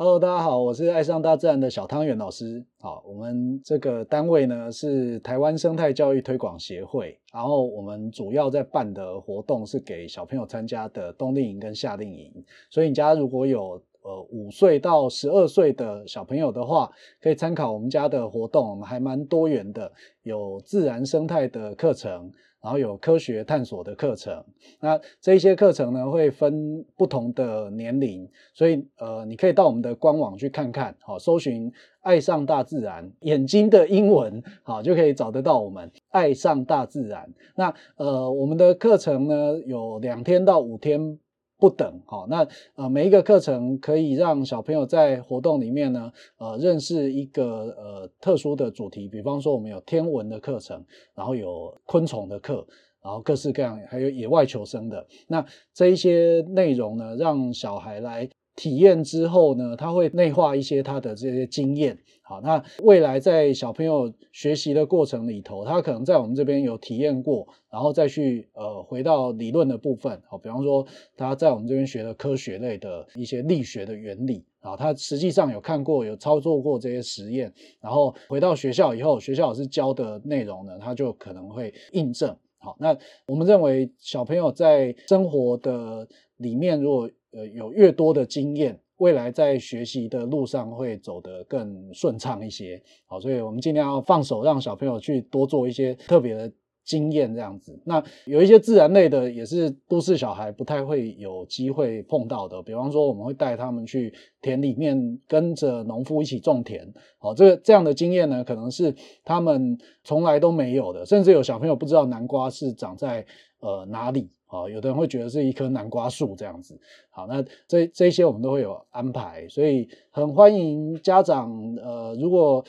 Hello，大家好，我是爱上大自然的小汤圆老师。好，我们这个单位呢是台湾生态教育推广协会，然后我们主要在办的活动是给小朋友参加的冬令营跟夏令营。所以你家如果有呃五岁到十二岁的小朋友的话，可以参考我们家的活动，我们还蛮多元的，有自然生态的课程。然后有科学探索的课程，那这一些课程呢会分不同的年龄，所以呃，你可以到我们的官网去看看，好、搜寻“爱上大自然”，眼睛的英文好就可以找得到我们“爱上大自然”。那呃，我们的课程呢有两天到五天不等，哦、那呃每一个课程可以让小朋友在活动里面呢，呃认识一个呃特殊的主题，比方说我们有天文的课程，然后有昆虫的课。然后各式各样，还有野外求生的，那这一些内容呢，让小孩来体验之后呢，他会内化一些他的这些经验。好，那未来在小朋友学习的过程里头，他可能在我们这边有体验过，然后再去呃回到理论的部分。好，比方说他在我们这边学的科学类的一些力学的原理。啊，他实际上有看过、有操作过这些实验，然后回到学校以后，学校老师教的内容呢，他就可能会印证。好，那我们认为小朋友在生活的里面，如果呃有越多的经验，未来在学习的路上会走得更顺畅一些。好，所以我们尽量要放手，让小朋友去多做一些特别的经验这样子。那有一些自然类的，也是都市小孩不太会有机会碰到的，比方说我们会带他们去田里面跟着农夫一起种田。好，这个这样的经验呢，可能是他们从来都没有的，甚至有小朋友不知道南瓜是长在呃哪里。好，有的人会觉得是一棵南瓜树这样子。好，那这这些我们都会有安排，所以很欢迎家长呃，如果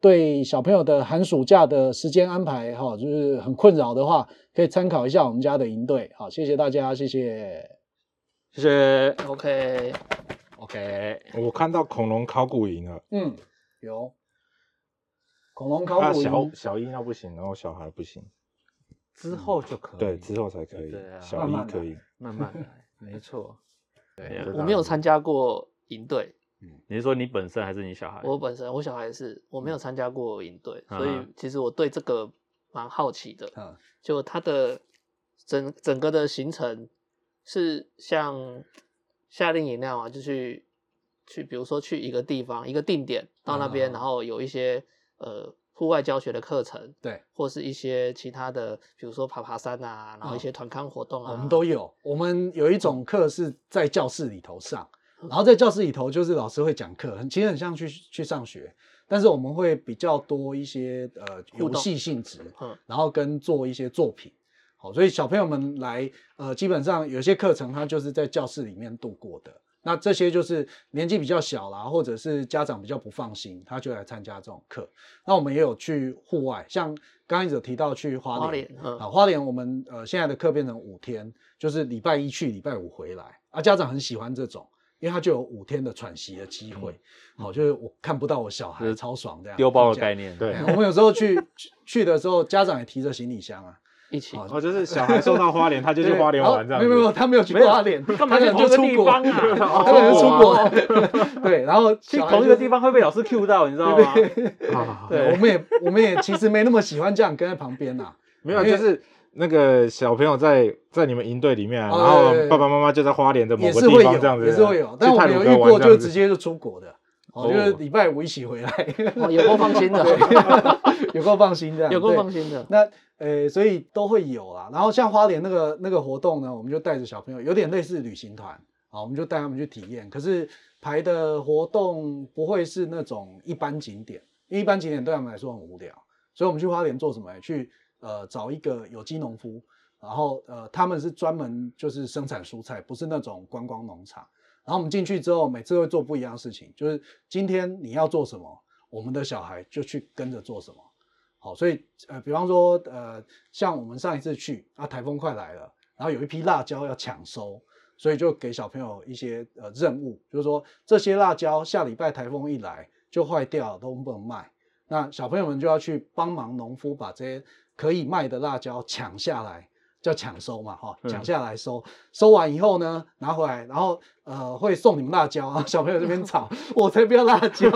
对小朋友的寒暑假的时间安排哈，就是很困扰的话，可以参考一下我们家的营队。好，谢谢大家，谢谢。谢谢。OK，OK，我看到恐龙考古营了，嗯，有恐龙考啊古营，小小一那不行，然后小孩不行，之后就可以。对，之后才可以对啊，小慢慢来一可以。慢慢来，没错。对啊我没有参加过营队，你是说你本身还是你小孩？我本身我小孩是我没有参加过营队，嗯所以其实我对这个蛮好奇的。嗯就他的整整个的行程是像夏令营那样啊，就去去，比如说去一个地方一个定点到那边，嗯然后有一些呃户外教学的课程，对，或是一些其他的，比如说爬爬山啊，然后一些团康活动啊，我们都有。我们有一种课是在教室里头上，然后在教室里头就是老师会讲课，很其实很像去去上学，但是我们会比较多一些呃游戏性质，嗯然后跟做一些作品。好，所以小朋友们来，呃，基本上有些课程他就是在教室里面度过的。那这些就是年纪比较小啦，或者是家长比较不放心，他就来参加这种课。那我们也有去户外，像刚刚一直有提到去花莲，花莲嗯啊，花莲我们呃现在的课变成五天，就是礼拜一去，礼拜五回来啊，家长很喜欢这种，因为他就有五天的喘息的机会。好、就是我看不到我小孩，超爽这样。丢包的概念。对我们有时候去去去的时候，家长也提着行李箱啊，一起哦，就是小孩送到花莲，他就去花莲玩这样子。没有没有，他没有去花莲，干嘛去他可能同一个地就出国方啊？他可能是出国，对，然后去同一个地方会被老师 Q 到，你知道吗？啊，对，我们也我们也其实没那么喜欢这样跟在旁边呐。没有，就是那个小朋友在在你们营队里面然后爸爸妈妈就在花莲的某个地方这样，子，也是会有，但我们有遇过就直接就出国的，哦，哦就是礼拜五一起回来，哦有够放心的，有够放心这样，有够放心的。那呃，所以都会有啦。然后像花莲那个那个活动呢，我们就带着小朋友，有点类似旅行团啊，我们就带他们去体验。可是排的活动不会是那种一般景点，因为一般景点对他们来说很无聊，所以我们去花莲做什么？去呃找一个有机农夫，然后呃他们是专门就是生产蔬菜，不是那种观光农场。然后我们进去之后，每次会做不一样的事情，就是今天你要做什么，我们的小孩就去跟着做什么。好，所以呃，比方说呃，像我们上一次去啊，台风快来了，然后有一批辣椒要抢收，所以就给小朋友一些呃任务，就是说这些辣椒下礼拜台风一来就坏掉，都不能卖。那小朋友们就要去帮忙农夫把这些可以卖的辣椒抢下来，叫抢收嘛，哈，抢下来收，收完以后呢，拿回来，然后呃会送你们辣椒，然后小朋友这边 炒，我才不要辣椒，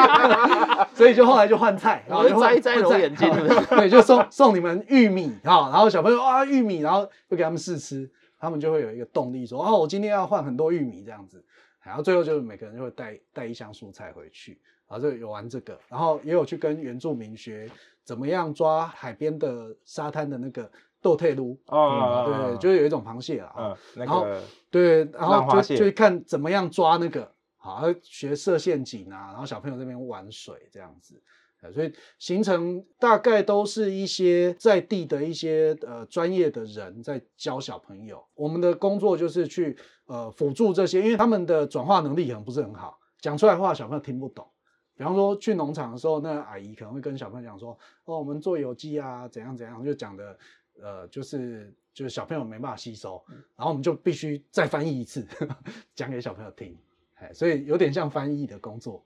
所以就后来就换菜，然后摘一摘揉眼睛好对，就送送你们玉米哈，然后小朋友啊玉米，然后就给他们试吃，他们就会有一个动力说，哦，我今天要换很多玉米这样子，然后最后就是每个人就会带带一箱蔬菜回去，然后就有玩这个，然后也有去跟原住民学怎么样抓海边的沙滩的那个豆退撸，啊，对，就是有一种螃蟹啦，嗯，那然后个对，然后就就看怎么样抓那个，好，要学设陷阱啊，然后小朋友那边玩水这样子。呃所以行程大概都是一些在地的一些呃专业的人在教小朋友。我们的工作就是去呃辅助这些，因为他们的转化能力可能不是很好，讲出来的话小朋友听不懂。比方说去农场的时候，那个阿姨可能会跟小朋友讲说：“哦，我们做有机啊，怎样怎样。”就讲的呃，就是就是小朋友没办法吸收，然后我们就必须再翻译一次，讲给小朋友听。哎，所以有点像翻译的工作。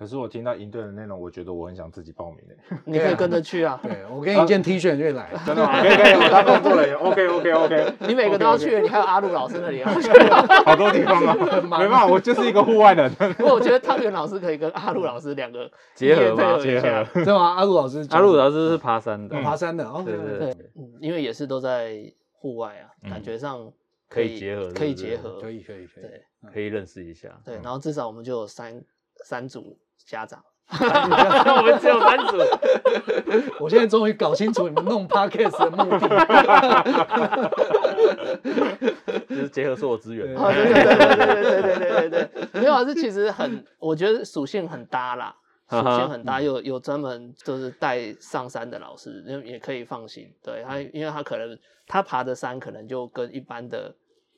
可是我听到营队的内容，我觉得我很想自己报名诶。你可以跟着去啊，对我给你一件 T 恤你就来了。真的吗？可以可以，我当工作人员，OK OK OK。你每个都要去，你还有阿陆老师那里啊。好多地方啊，没办法，我就是一个户外人。不过我觉得汤圆老师可以跟阿陆老师两个结合结合对吗？阿陆老师阿陆老师是爬山的，爬山的哦，对对对因为也是都在户外啊，嗯感觉上可以结合可以对不对结合，可以可以可以。对可以认识一下。对，然后至少我们就有三三组家长，我们只有三组，我现在终于搞清楚你们弄 podcast 的目的。就是结合所有资源。对对对对对对对对没有啊，这其实很，我觉得属性很搭啦，属哈哈性很搭，有有专门就是带上山的老师，也也可以放心。对他，因为他可能他爬的山可能就跟一般的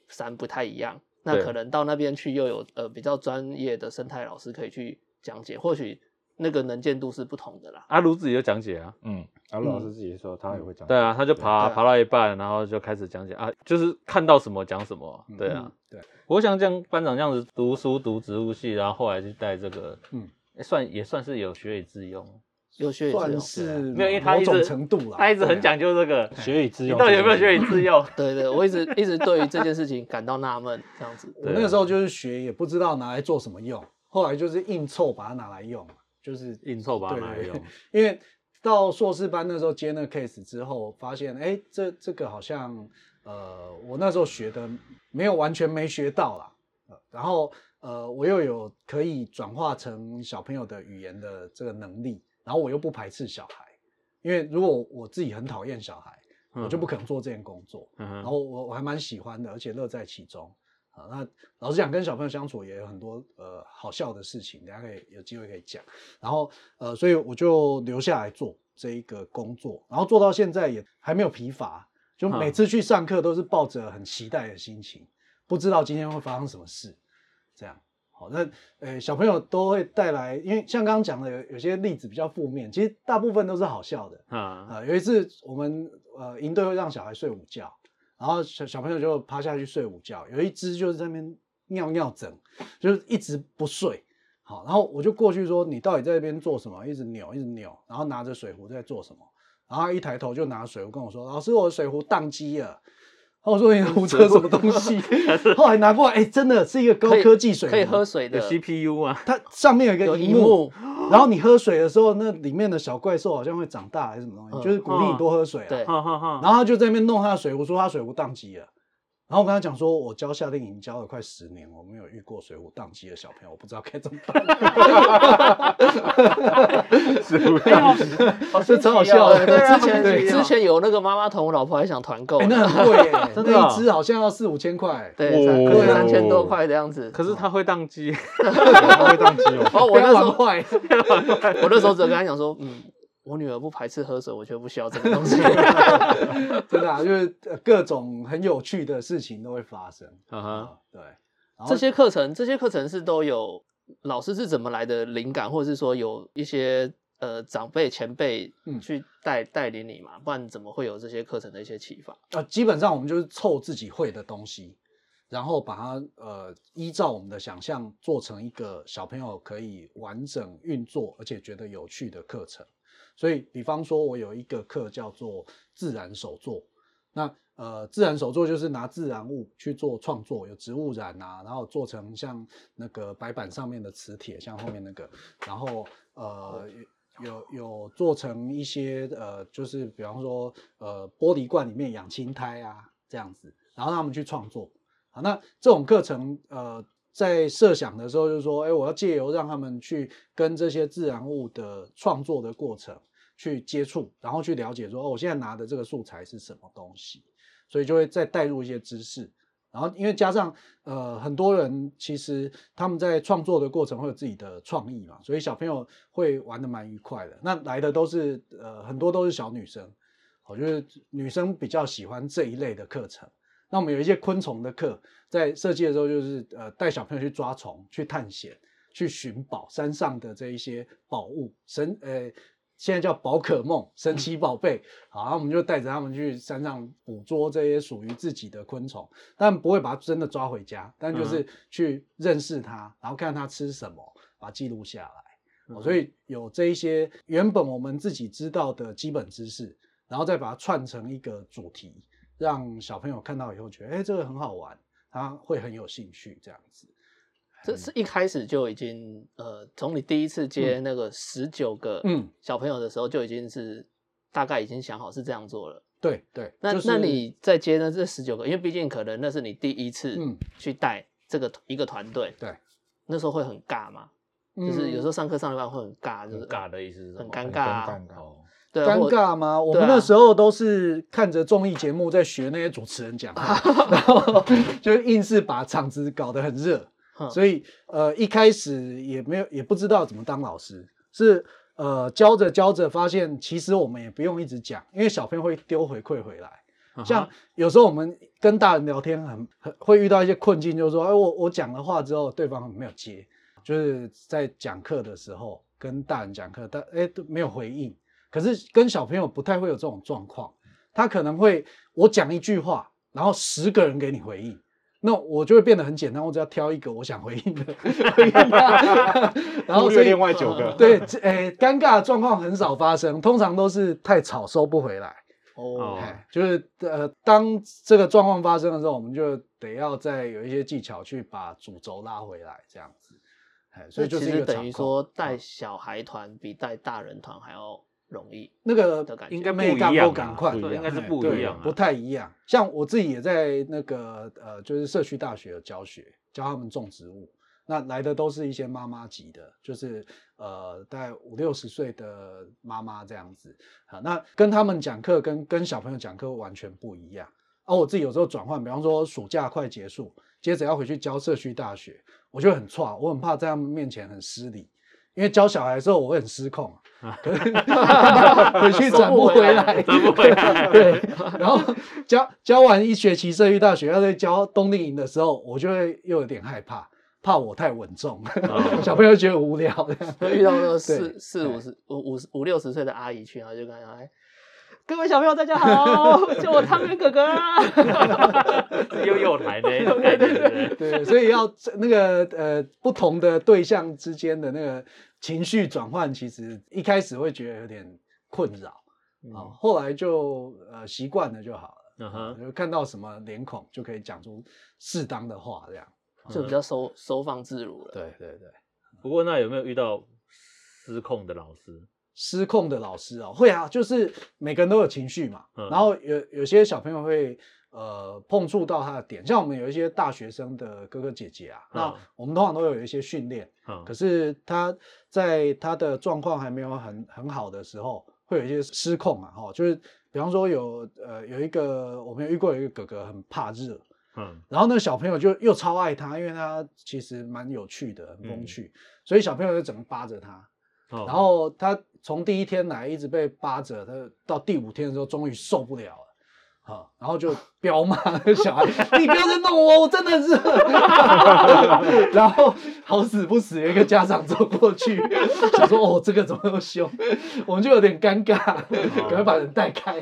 山不太一样，那可能到那边去又有呃比较专业的生态老师可以去讲解，或许那个能见度是不同的啦。阿卢自己就讲解啊，嗯，阿卢老师自己说他也会讲。对啊，他就爬啊爬到一半，然后就开始讲解啊，就是看到什么讲什么，对啊。嗯对，我想像班长这样子读书读植物系，然后后来就带这个，嗯嗯，算也算是有学以致用。有学也是有算是没有因为他某种一直程度啦，他一直很讲究这个，学以致用。你到底有没有学以致用？对对，我一直一直对于这件事情感到纳闷，这样子。我那个时候就是学，也不知道拿来做什么用，后来就是硬凑把它拿来用，就是硬凑把它对对拿来用。因为到硕士班那时候接那个 case 之后，发现哎，这这个好像呃，我那时候学的没有完全没学到啦，呃然后呃，我又有可以转化成小朋友的语言的这个能力，然后我又不排斥小孩，因为如果我自己很讨厌小孩，我就不可能做这件工作。嗯然后我我还蛮喜欢的，而且乐在其中。啊，那老实讲，跟小朋友相处也有很多呃好笑的事情，大家可以有机会可以讲。然后呃，所以我就留下来做这一个工作，然后做到现在也还没有疲乏，就每次去上课都是抱着很期待的心情，不知道今天会发生什么事，这样。好，那呃小朋友都会带来，因为像刚刚讲的有有些例子比较负面，其实大部分都是好笑的。啊，啊、有一次我们呃营队会让小孩睡午觉，然后小小朋友就趴下去睡午觉，有一只就是在那边尿尿枕，就是一直不睡。好，然后我就过去说：“你到底在那边做什么？一直扭，一直扭，然后拿着水壶在做什么？”然后他一抬头就拿水壶跟我说：“老师，我的水壶宕机了。”然后我说：“你胡扯什么东西？” 后来拿过来，哎、真的是一个高科技水壶，可以喝水有的，CPU 啊，它上面有一个有荧幕，幕，然后你喝水的时候，那里面的小怪兽好像会长大还是什么东西，嗯就是鼓励你多喝水啊。对哈哈哈。然后他就在那边弄他的水壶，说他水壶宕机了。然后我跟他讲说，我教夏令营教了快十年，我没有遇过水浒宕机的小朋友，我不知道该怎么办。是不是？哦，这超好笑的。对，啊之前对之前有那个妈妈桶，我老婆还想团购哎，，那很贵耶，真的哦那一只好像要四五千块。对，三哦对三千多块的样子。可是它会宕机，它会宕机哦。哦，我不要那时候玩坏。我那时候 只有跟他讲说，嗯，我女儿不排斥喝水，我觉得不需要这个东西。真的啊，就是呃各种很有趣的事情都会发生。嗯对。这些课程，这些课程是都有老师是怎么来的灵感，或者是说有一些呃长辈前辈嗯去带带领你嘛？不然怎么会有这些课程的一些启发？呃，基本上我们就是凑自己会的东西，然后把它呃依照我们的想象做成一个小朋友可以完整运作而且觉得有趣的课程。所以，比方说，我有一个课叫做自然手作，那呃，自然手作就是拿自然物去做创作，有植物染啊，然后做成像那个白板上面的磁铁，像后面那个，然后呃有有做成一些呃，就是比方说呃玻璃罐里面养青苔啊这样子，然后让他们去创作。好，那这种课程呃。在设想的时候，就是说，哎，我要借由让他们去跟这些自然物的创作的过程去接触，然后去了解说，哦，我现在拿的这个素材是什么东西，所以就会再带入一些知识。然后，因为加上呃，很多人其实他们在创作的过程会有自己的创意嘛，所以小朋友会玩的蛮愉快的。那来的都是呃，很多都是小女生，我觉得女生比较喜欢这一类的课程。那我们有一些昆虫的课，在设计的时候就是呃带小朋友去抓虫、去探险、去寻宝，山上的这一些宝物神呃，现在叫宝可梦、神奇宝贝，好，我们就带着他们去山上捕捉这些属于自己的昆虫，但不会把它真的抓回家，但就是去认识它，然后看它吃什么，把它记录下来。哦所以有这一些原本我们自己知道的基本知识，然后再把它串成一个主题，让小朋友看到以后觉得，哎、这个很好玩，他会很有兴趣这样子。这是一开始就已经呃，从你第一次接那个十九个嗯。小朋友的时候，就已经是大概已经想好是这样做了。对对，那、就是那你在接呢这十九个，因为毕竟可能那是你第一次嗯。去带这个一个团队，对，那时候会很尬嘛，就是有时候候上课上一半会很尬，就是很尬的意思是很尴尬啊。尴尬哦，对尴尬吗？我们那时候都是看着综艺节目在学那些主持人讲话，然后就硬是把场子搞得很热，所以呃一开始也没有也不知道怎么当老师，是呃教着教着发现其实我们也不用一直讲，因为小朋友会丢回馈回来。嗯像有时候我们跟大人聊天很很会遇到一些困境，就是说，哎，我我讲了话之后，对方没有接，就是在讲课的时候跟大人讲课，但哎都没有回应。可是跟小朋友不太会有这种状况，他可能会我讲一句话，然后十个人给你回应。那我就会变得很简单，我只要挑一个我想回应的 回应他，然后所以另外九个。对，这诶，尴尬的状况很少发生，通常都是太吵收不回来。哦，哎，就是呃，当这个状况发生的时候，我们就得要再有一些技巧去把主轴拉回来，这样子。哎，所以就是等于说嗯带小孩团比带大人团还要容易那个的感觉，应该不一样啊赶快，对应该是不一样啊不太一样。像我自己也在那个呃，就是社区大学有教学，教他们种植物。那来的都是一些妈妈级的，就是呃，大概五六十岁的妈妈这样子。好，那跟他们讲课跟跟小朋友讲课完全不一样。而、我自己有时候转换，比方说暑假快结束，接着要回去教社区大学，我就很差，我很怕在他们面前很失礼，因为教小孩的时候我会很失控，回去转不回来，转不回来。对，然后教教完一学期社区大学，要在教冬令营的时候，我就会又有点害怕，怕我太稳重，哦。小朋友觉得无聊。遇到那个四四哎五十五五十五六十岁的阿姨去，然后就跟她讲，哎，各位小朋友大家好，叫我汤圆哥哥啊。是幼幼台那种感觉，对对？对，所以要那个呃不同的对象之间的那个情绪转换，其实一开始会觉得有点困扰。嗯啊，后来就呃习惯了就好了。嗯啊哼，就看到什么脸孔就可以讲出适当的话，这样。就比较收收放自如了。对对对，不过那有没有遇到失控的老师？失控的老师哦，会啊，就是每个人都有情绪嘛，嗯。然后有有些小朋友会呃碰触到他的点，像我们有一些大学生的哥哥姐姐啊，那嗯我们通常都有一些训练，嗯。可是他在他的状况还没有很很好的时候，会有一些失控啊，哈，就是比方说有呃有一个我们有遇过有一个哥哥很怕热，嗯。然后那个小朋友就又超爱他，因为他其实蛮有趣的，很风嗯。趣，所以小朋友就整个扒着他。哦然后他从第一天来一直被扒着，他到第五天的时候终于受不了了。啊，然后就 彪骂那个小孩：“你不要再弄我，我真的是。”然后好死不死，有一个家长走过去，想说：“哦，这个怎么那么凶？”我们就有点尴尬，赶快把人带开。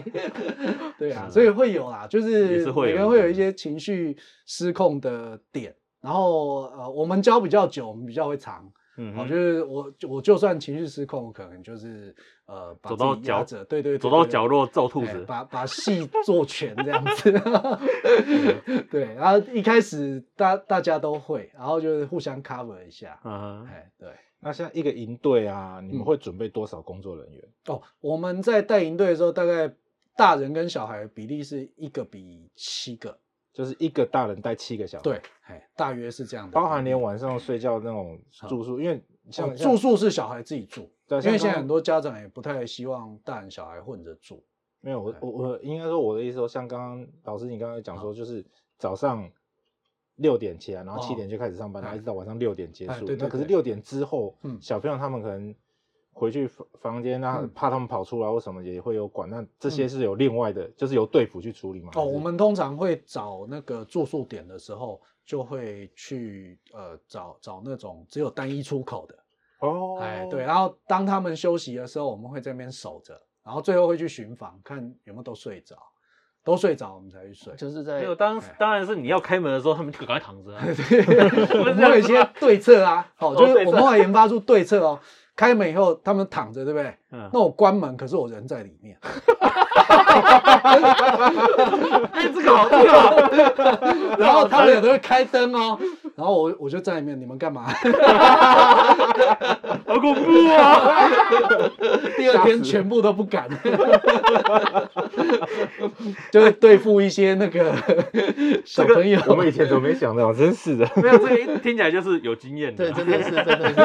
对啊，所以会有啦，就是每个人会有一些情绪失控的点。然后呃，我们教比较久，我们比较会藏。哦，嗯哼就是我我就算情绪失控，我可能就是呃把走到角自己压着，对对对，走到角落揍兔哎子。把把戏做全这样子。对，然后一开始大大家都会，然后就是互相 cover 一下。嗯，哎，对。那像一个营队啊，你们嗯会准备多少工作人员？哦，我们在带营队的时候，大概大人跟小孩的比例是一个比七个，就是一个大人带七个小孩，对，，哎，大约是这样的。包含连晚上睡觉那种住宿，因为像哦住宿是小孩自己住，对因为现在很多家长也不太希望大人小孩混着住。没有，我我我应该说我的意思说，像刚刚老师你刚刚讲说，就是早上六点起来，然后七哦点就开始上班，然后哎一直到晚上六点结束。哎对对对那可是六点之后，嗯小朋友他们可能回去房房间啊嗯，怕他们跑出来或什么也会有管。那这些是有另外的，就是由队服去处理嘛？哦，我们通常会找那个住宿点的时候，就会去呃找找那种只有单一出口的，哦，哎对，然后当他们休息的时候，我们会在那边守着，然后最后会去巡房，看有没有都睡着，都睡着我们才去睡。就是在没有，当哎当然是你要开门的时候，他们就赶快躺着啊。我们会有一些对策啊，好、就是我们后来研发出对策哦。开门以后，他们躺着，对不对？嗯那我关门，可是我人在里面。哎，这个好，这个好。然后他们有的会开灯哦，然后我我就在里面，你们干嘛？好恐怖啊！第二天全部都不敢，就是对付一些那个小朋友。我们以前怎么没想到？真是的。没有，这个一听起来就是有经验的。对，真的是，真的是。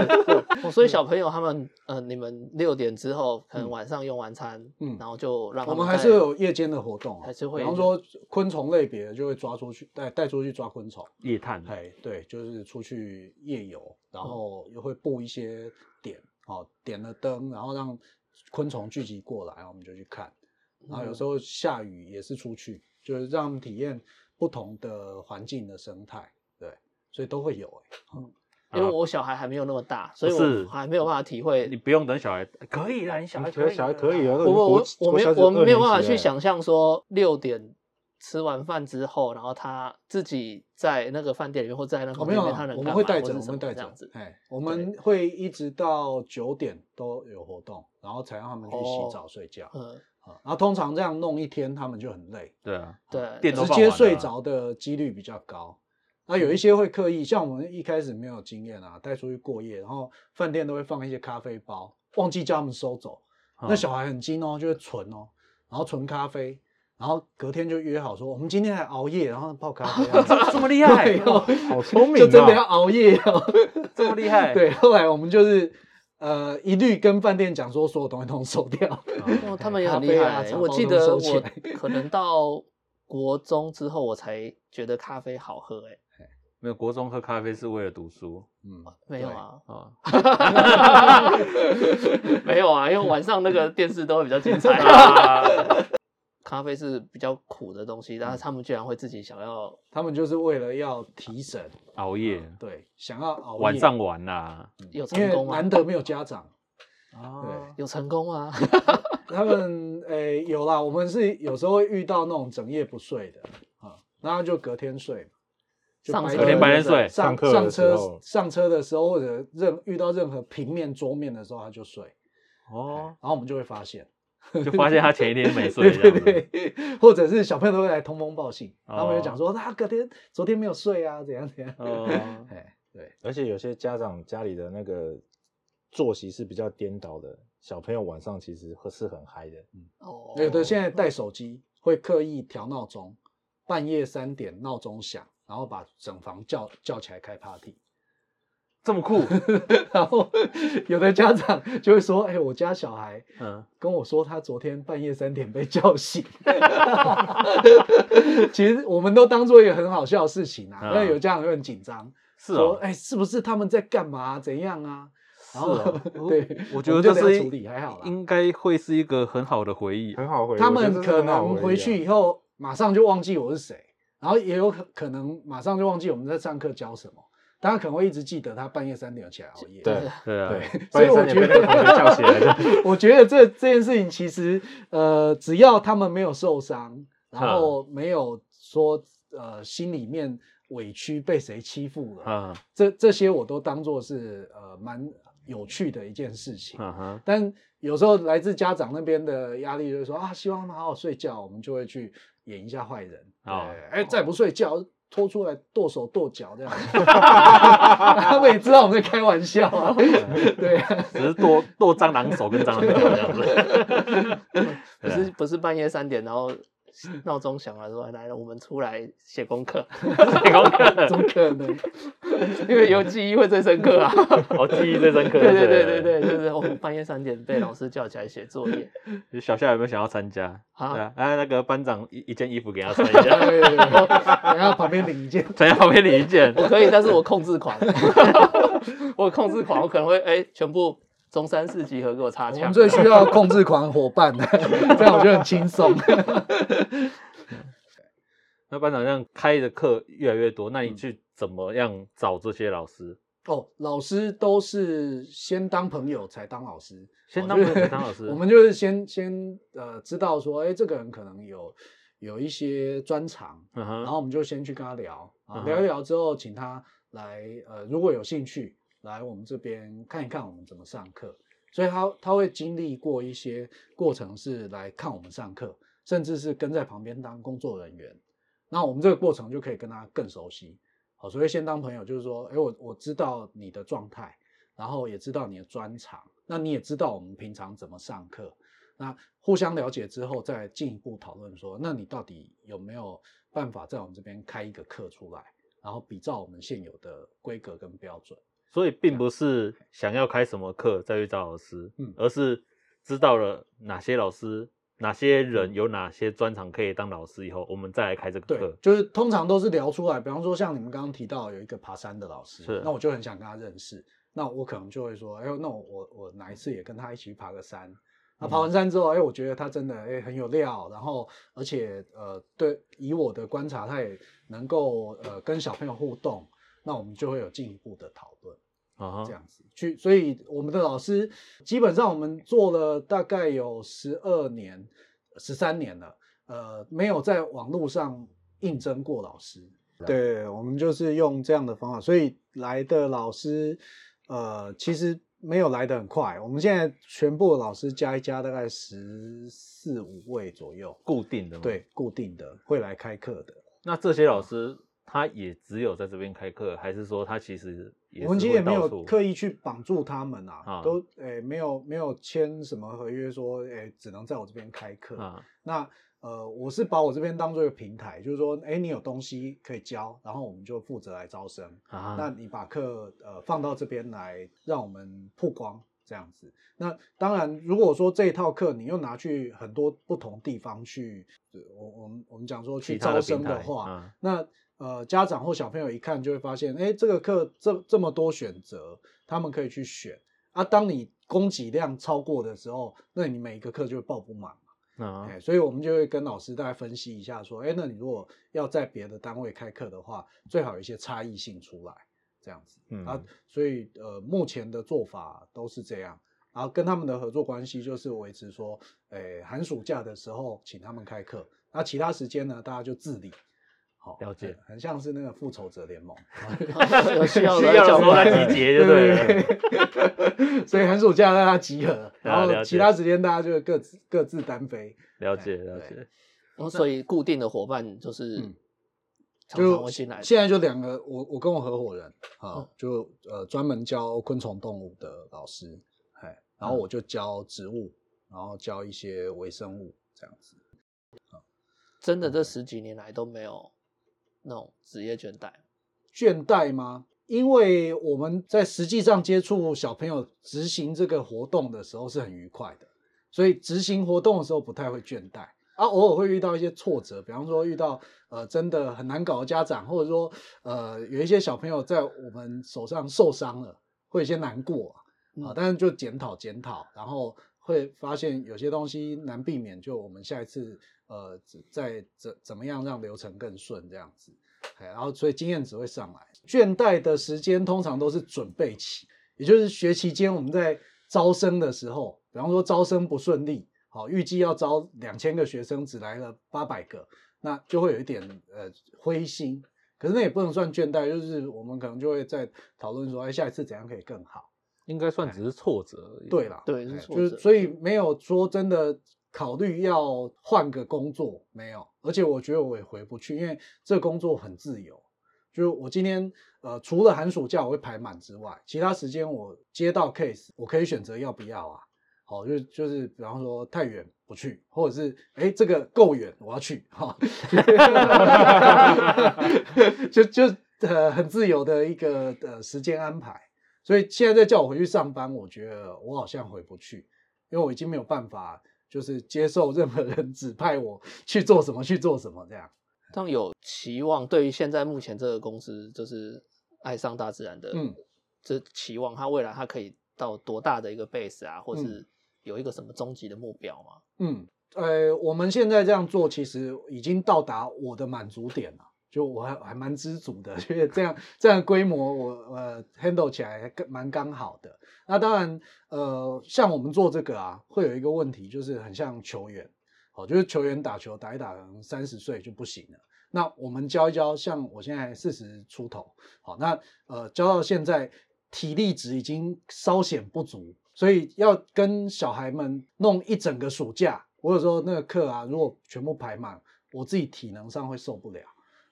哦所以小朋友他们，呃，你们六点之后，可能晚上用完餐，嗯然后就让他我们还是有夜间的活动、啊，还是会比方说昆虫类别的就会抓出去，带带出去抓昆虫。夜探。哎，对，就是出去夜游，然后又会布一些点，哦，点了灯，然后让昆虫聚集过来，然后我们就去看。然后有时候下雨也是出去，就是让他们体验不同的环境的生态，对，所以都会有、哎，因为我小孩还没有那么大，所以我还没有办法体会你。不用等小孩，可以啦，你小孩可以小孩可以啊我我我我没有我没有办法去想。想象说六点吃完饭之后，然后他自己在那个饭店里面或在那个哦，没有房间里面，他啊，能我们会带着，我们带着么这样子，。哎，我们会一直到九点都有活动，然后才让他们去洗哦澡睡觉。嗯，啊，然后通常这样弄一天，他们就很累。对啊，对，直接睡着的几率比较高。那有一些会刻意，像我们一开始没有经验啊，带出去过夜，然后饭店都会放一些咖啡包，忘记叫他们收走。嗯那小孩很精哦，就会存哦，然后存咖啡，然后隔天就约好说，我们今天还熬夜，然后泡咖啡啊，这么厉害，哦，好聪明就真的要啊！熬夜哦。这么厉害。对，后来我们就是呃一律跟饭店讲说，所有东西都收掉。哦，他们也很厉害啊害。我记得我可能到国中之后，我才觉得咖啡好喝。哎，没有国中喝咖啡是为了读书嗯，没有啊，啊。没有啊，因为晚上那个电视都会比较精彩。啊咖啡是比较苦的东西，但嗯是他们居然会自己想要他们就是为了要提神，熬夜，对，想要熬夜晚上玩啦。有因为成功吗难？得没有家长。啊，有成功吗？他们诶、有啦，我们是有时候会遇到那种整夜不睡的啊，然后就隔天睡嘛，就上车白天隔天白天睡上上课的上车候上车的时候或者任遇到任何平面桌面的时候他就睡，哦，然后我们就会发现，就发现他前一天没睡对。对对，或者是小朋友都会来通风报信，他们哦就讲说他隔天昨天没有睡啊，怎样怎样。哦，哎，对，而且有些家长家里的那个作息是比较颠倒的，小朋友晚上其实会是很嗨的。哦，有的现在带手机会刻意调闹钟，半夜三点闹钟响，然后把整房叫叫起来开 party。这么酷，然后有的家长就会说：“哎、我家小孩嗯，跟我说，他昨天半夜三点被叫醒。”其实我们都当做一个很好笑的事情啊，嗯因为有家长会很紧张，是说：“哦，哎、是不是他们在干嘛？怎样啊？”然后、是哦对，我觉得就这是处理，还好啦。应该会是一个很好的回忆。很好回忆，他们可能回去以后马上就忘记我是谁，然后也有可可能马上就忘记我们在上课教什么。当然可能会一直记得他半夜三点起来熬夜。对对啊，对，所半夜以我觉三点被那个同得，学叫起来。我觉得这这件事情其实，呃，只要他们没有受伤，然后没有说呃心里面委屈被谁欺负了，啊，这这些我都当做是呃蛮有趣的一件事情。但有时候来自家长那边的压力就是说啊，希望他们好好睡觉，我们就会去演一下坏人。对，哦哎、再不睡觉，拖出来剁手剁脚这样。他们也知道我们在开玩笑啊。对啊，只是剁剁蟑螂手跟蟑螂脚这样子。不是不是半夜三点，然后闹钟响了，说来了，我们出来写功课，写功课，怎么可能？因为有记忆会最深刻啊。我记忆最深刻。对对对对对，就是我们半夜三点被老师叫起来写作业对，小夏有没有想要参加？啊啊，哎，那个班长一一件衣服给他穿一 下，对对对然后旁边领一件。在旁边领一件。我可以，但是我控制狂，我控制狂，我可能会哎、全部中山市集合给我插枪我们。最需要控制狂伙伴的，这样我觉得很轻松。那班长这样开的课越来越多，那你去怎么样找这些老师？哦，老师都是先当朋友才当老师，哦先当朋友才当老师 我们就是先先呃知道说，哎，这个人可能有有一些专长，然后我们就先去跟他聊聊一聊之后，请他来呃，如果有兴趣来我们这边看一看我们怎么上课，所以他他会经历过一些过程是来看我们上课，甚至是跟在旁边当工作人员，那我们这个过程就可以跟他更熟悉。好，所以先当朋友就是说，哎，我我知道你的状态，然后也知道你的专长，那你也知道我们平常怎么上课，那互相了解之后，再进一步讨论说，那你到底有没有办法在我们这边开一个课出来，然后比照我们现有的规格跟标准。所以并不是想要开什么课再去找老师，嗯而是知道了哪些老师、哪些人有哪些专长可以当老师以后，我们再来开这个对课，。就是通常都是聊出来，比方说像你们刚刚提到有一个爬山的老师，是那我就很想跟他认识，那我可能就会说，哎呦，那我我我哪一次也跟他一起去爬个山。那爬完山之后，哎，我觉得他真的哎很有料，然后而且呃，对，以我的观察，他也能够呃跟小朋友互动，那我们就会有进一步的讨论。啊哈，这样子去，所以我们的老师基本上我们做了大概有十二年、十三年了，呃，没有在网络上应征过老师。对，我们就是用这样的方法，所以来的老师，呃，其实没有来的很快。我们现在全部的老师加一加，大概十四五位左右，固定的吗。，对，固定的会来开课的。那这些老师他也只有在这边开课，还是说他其实我们其实也没有刻意去绑住他们啊，啊都诶、没有没有签什么合约说诶、只能在我这边开课。啊那呃，我是把我这边当做一个平台，就是说，诶、你有东西可以教，然后我们就负责来招生。啊，那你把课呃放到这边来，让我们曝光这样子。那当然，如果说这一套课你又拿去很多不同地方去，呃我我们我们讲说去招生的话，啊那呃家长或小朋友一看就会发现，哎，这个课这这么多选择，他们可以去选啊。当你供给量超过的时候，那你每一个课就会报不满。啊哎，所以我们就会跟老师大概分析一下，说，哎，那你如果要在别的单位开课的话，最好有一些差异性出来，这样子。嗯啊，所以呃，目前的做法都是这样，然后跟他们的合作关系就是维持说，哎，寒暑假的时候请他们开课，那其他时间呢，大家就自理。好了解很很像是那个复仇者联盟，有需要 需要的时候再再集结就对了。对，所以寒暑假大家集合，然后其他时间大家就各自各自单飞，了解了解，然后所以固定的伙伴就是嗯常常就会进来。现在就两个，我我跟我合伙人啊嗯，就呃专门教昆虫动物的老师，哎，然后我就教植物，然后教一些微生物这样子。真的这十几年来都没有那种职业倦怠。倦怠吗？因为我们在实际上接触小朋友执行这个活动的时候是很愉快的，所以执行活动的时候不太会倦怠。啊，偶尔会遇到一些挫折，比方说遇到呃真的很难搞的家长，或者说呃有一些小朋友在我们手上受伤了，会有些难过啊，啊但是就检讨检讨，然后会发现有些东西难避免，就我们下一次呃在怎怎么样让流程更顺这样子。哎，然后所以经验值会上来。倦怠的时间通常都是准备期，也就是学期间我们在招生的时候，比方说招生不顺利，好，预计要招两千个学生，只来了八百个，那就会有一点呃灰心。可是那也不能算倦怠，就是我们可能就会在讨论说，哎，下一次怎样可以更好。应该算只是挫折而已。对啦，对是哎挫折就是所以没有说真的考虑要换个工作，没有。而且我觉得我也回不去，因为这工作很自由。就我今天呃，除了寒暑假我会排满之外，其他时间我接到 case，我可以选择要不要啊。好，就就是比方说太远不去，或者是哎这个够远我要去哈，就就呃很自由的一个呃时间安排。所以现在再叫我回去上班，我觉得我好像回不去，因为我已经没有办法，就是接受任何人指派我去做什么去做什么这样。这样有期望，对于现在目前这个公司，就是爱上大自然的，嗯，这期望它未来它可以到多大的一个 base 啊，或嗯是有一个什么终极的目标吗？嗯，呃，我们现在这样做，其实已经到达我的满足点了。就我还还蛮知足的，觉得这样这样规模我呃 handle 起来还蛮刚好的。那当然，呃，像我们做这个啊，会有一个问题，就是很像球员，哦，就是球员打球打一打，可能三十岁就不行了。那我们教一教，像我现在四十出头，好，那呃教到现在体力值已经稍显不足，所以要跟小孩们弄一整个暑假，我有时候那个课啊，如果全部排满，我自己体能上会受不了，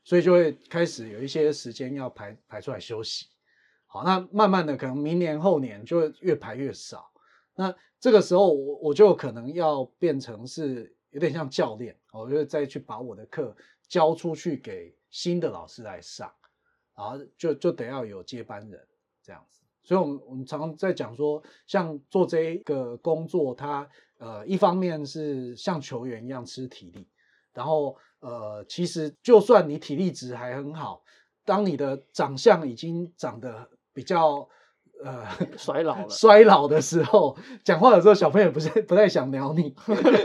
所以就会开始有一些时间要排排出来休息。好，那慢慢的可能明年后年就越排越少。那这个时候我我就可能要变成是有点像教练，我就再去把我的课交出去给新的老师来上，然后就就得要有接班人这样子。所以，我们我们常常在讲说，像做这一个工作，它呃一方面是像球员一样吃体力，然后呃其实就算你体力值还很好，当你的长相已经长得比较呃 衰老了衰老的时候，讲话的时候小朋友不是不太想鸟你，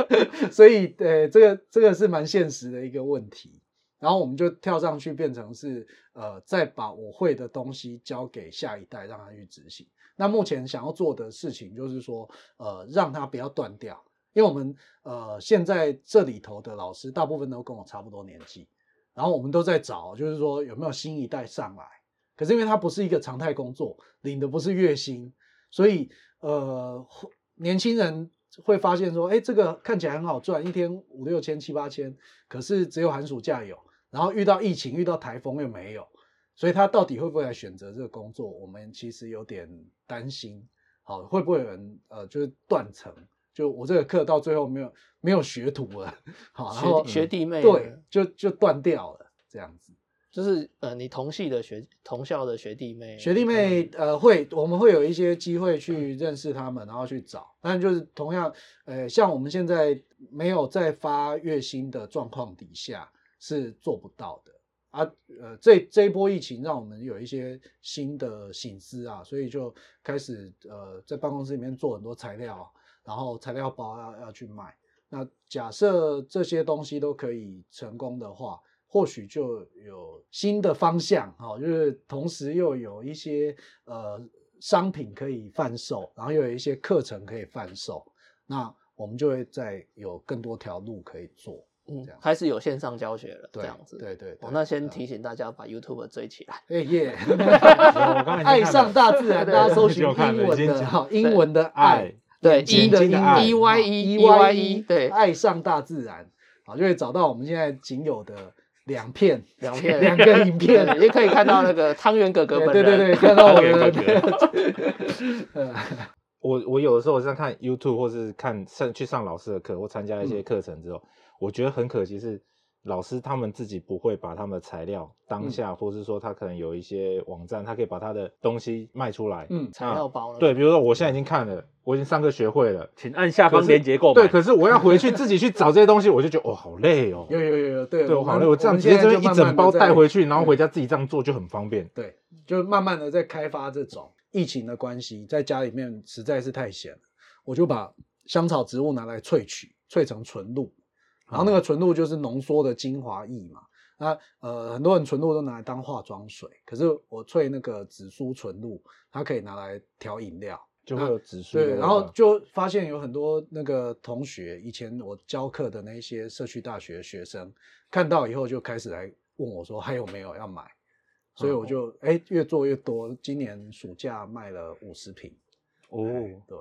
所以呃这个这个是蛮现实的一个问题。然后我们就跳上去变成是呃再把我会的东西交给下一代，让他去执行。那目前想要做的事情就是说呃让他不要断掉，因为我们呃现在这里头的老师大部分都跟我差不多年纪，然后我们都在找，就是说有没有新一代上来。可是因为它不是一个常态工作，领的不是月薪，所以呃，年轻人会发现说，哎，这个看起来很好赚，一天五六千、七八千，可是只有寒暑假有，然后遇到疫情、遇到台风又没有，所以他到底会不会来选择这个工作？我们其实有点担心，好，会不会有人呃，就是断层？就我这个课到最后没有没有学徒了，好，然后学学弟妹对，就就断掉了，这样子。就是呃，你同系的学同校的学弟妹，学弟妹呃会，我们会有一些机会去认识他们，然后去找。但就是同样，呃，像我们现在没有在发月薪的状况底下是做不到的啊。呃，这这一波疫情让我们有一些新的醒思啊，所以就开始呃在办公室里面做很多材料，然后材料包要要去卖。那假设这些东西都可以成功的话，或许就有新的方向，哈，就是同时又有一些呃商品可以贩售，然后又有一些课程可以贩售，那我们就会再有更多条路可以做。嗯开始有线上教学了，这对样子。对对对。哦，那先嗯提醒大家把 YouTube 追起来。哎耶！爱上大自然，大家搜寻英文的哈，英文的爱爱，对，E 的英的爱 E Y E E E Y E，对，爱上大自然，好，就会找到我们现在仅有的两片两片两个影片，也可以看到那个 汤圆哥哥本对对对对，看到我们 我我有的时候在看 YouTube 或是看上去上老师的课或参加一嗯。些课程之后，我觉得很可惜是老师他们自己不会把他们的材料当嗯下，或是说他可能有一些网站，他可以把他的东西卖出来。嗯材料包了？对，比如说我现在已经看了，我已经上课学会了，请按下方链接购买。对，可是我要回去自己去找这些东西，我就觉得哦好累哦。有有有有，对对，我好累，我这样直接这边一现在就慢慢整包带回去，然后回家自己这样做就很方便。对，就慢慢的在开发这种疫情的关系，在家里面实在是太闲了，我就把香草植物拿来萃取，萃成纯露，然后那个纯露就是浓缩的精华液嘛。那呃，很多人纯露都拿来当化妆水，可是我萃那个紫苏纯露，它可以拿来调饮料。就会有紫苏对，然后就发现有很多那个同学，以前我教课的那些社区大学学生，看到以后就开始来问我说还有没有要买，所以我就哎、越做越多，今年暑假卖了五十瓶。哦，对，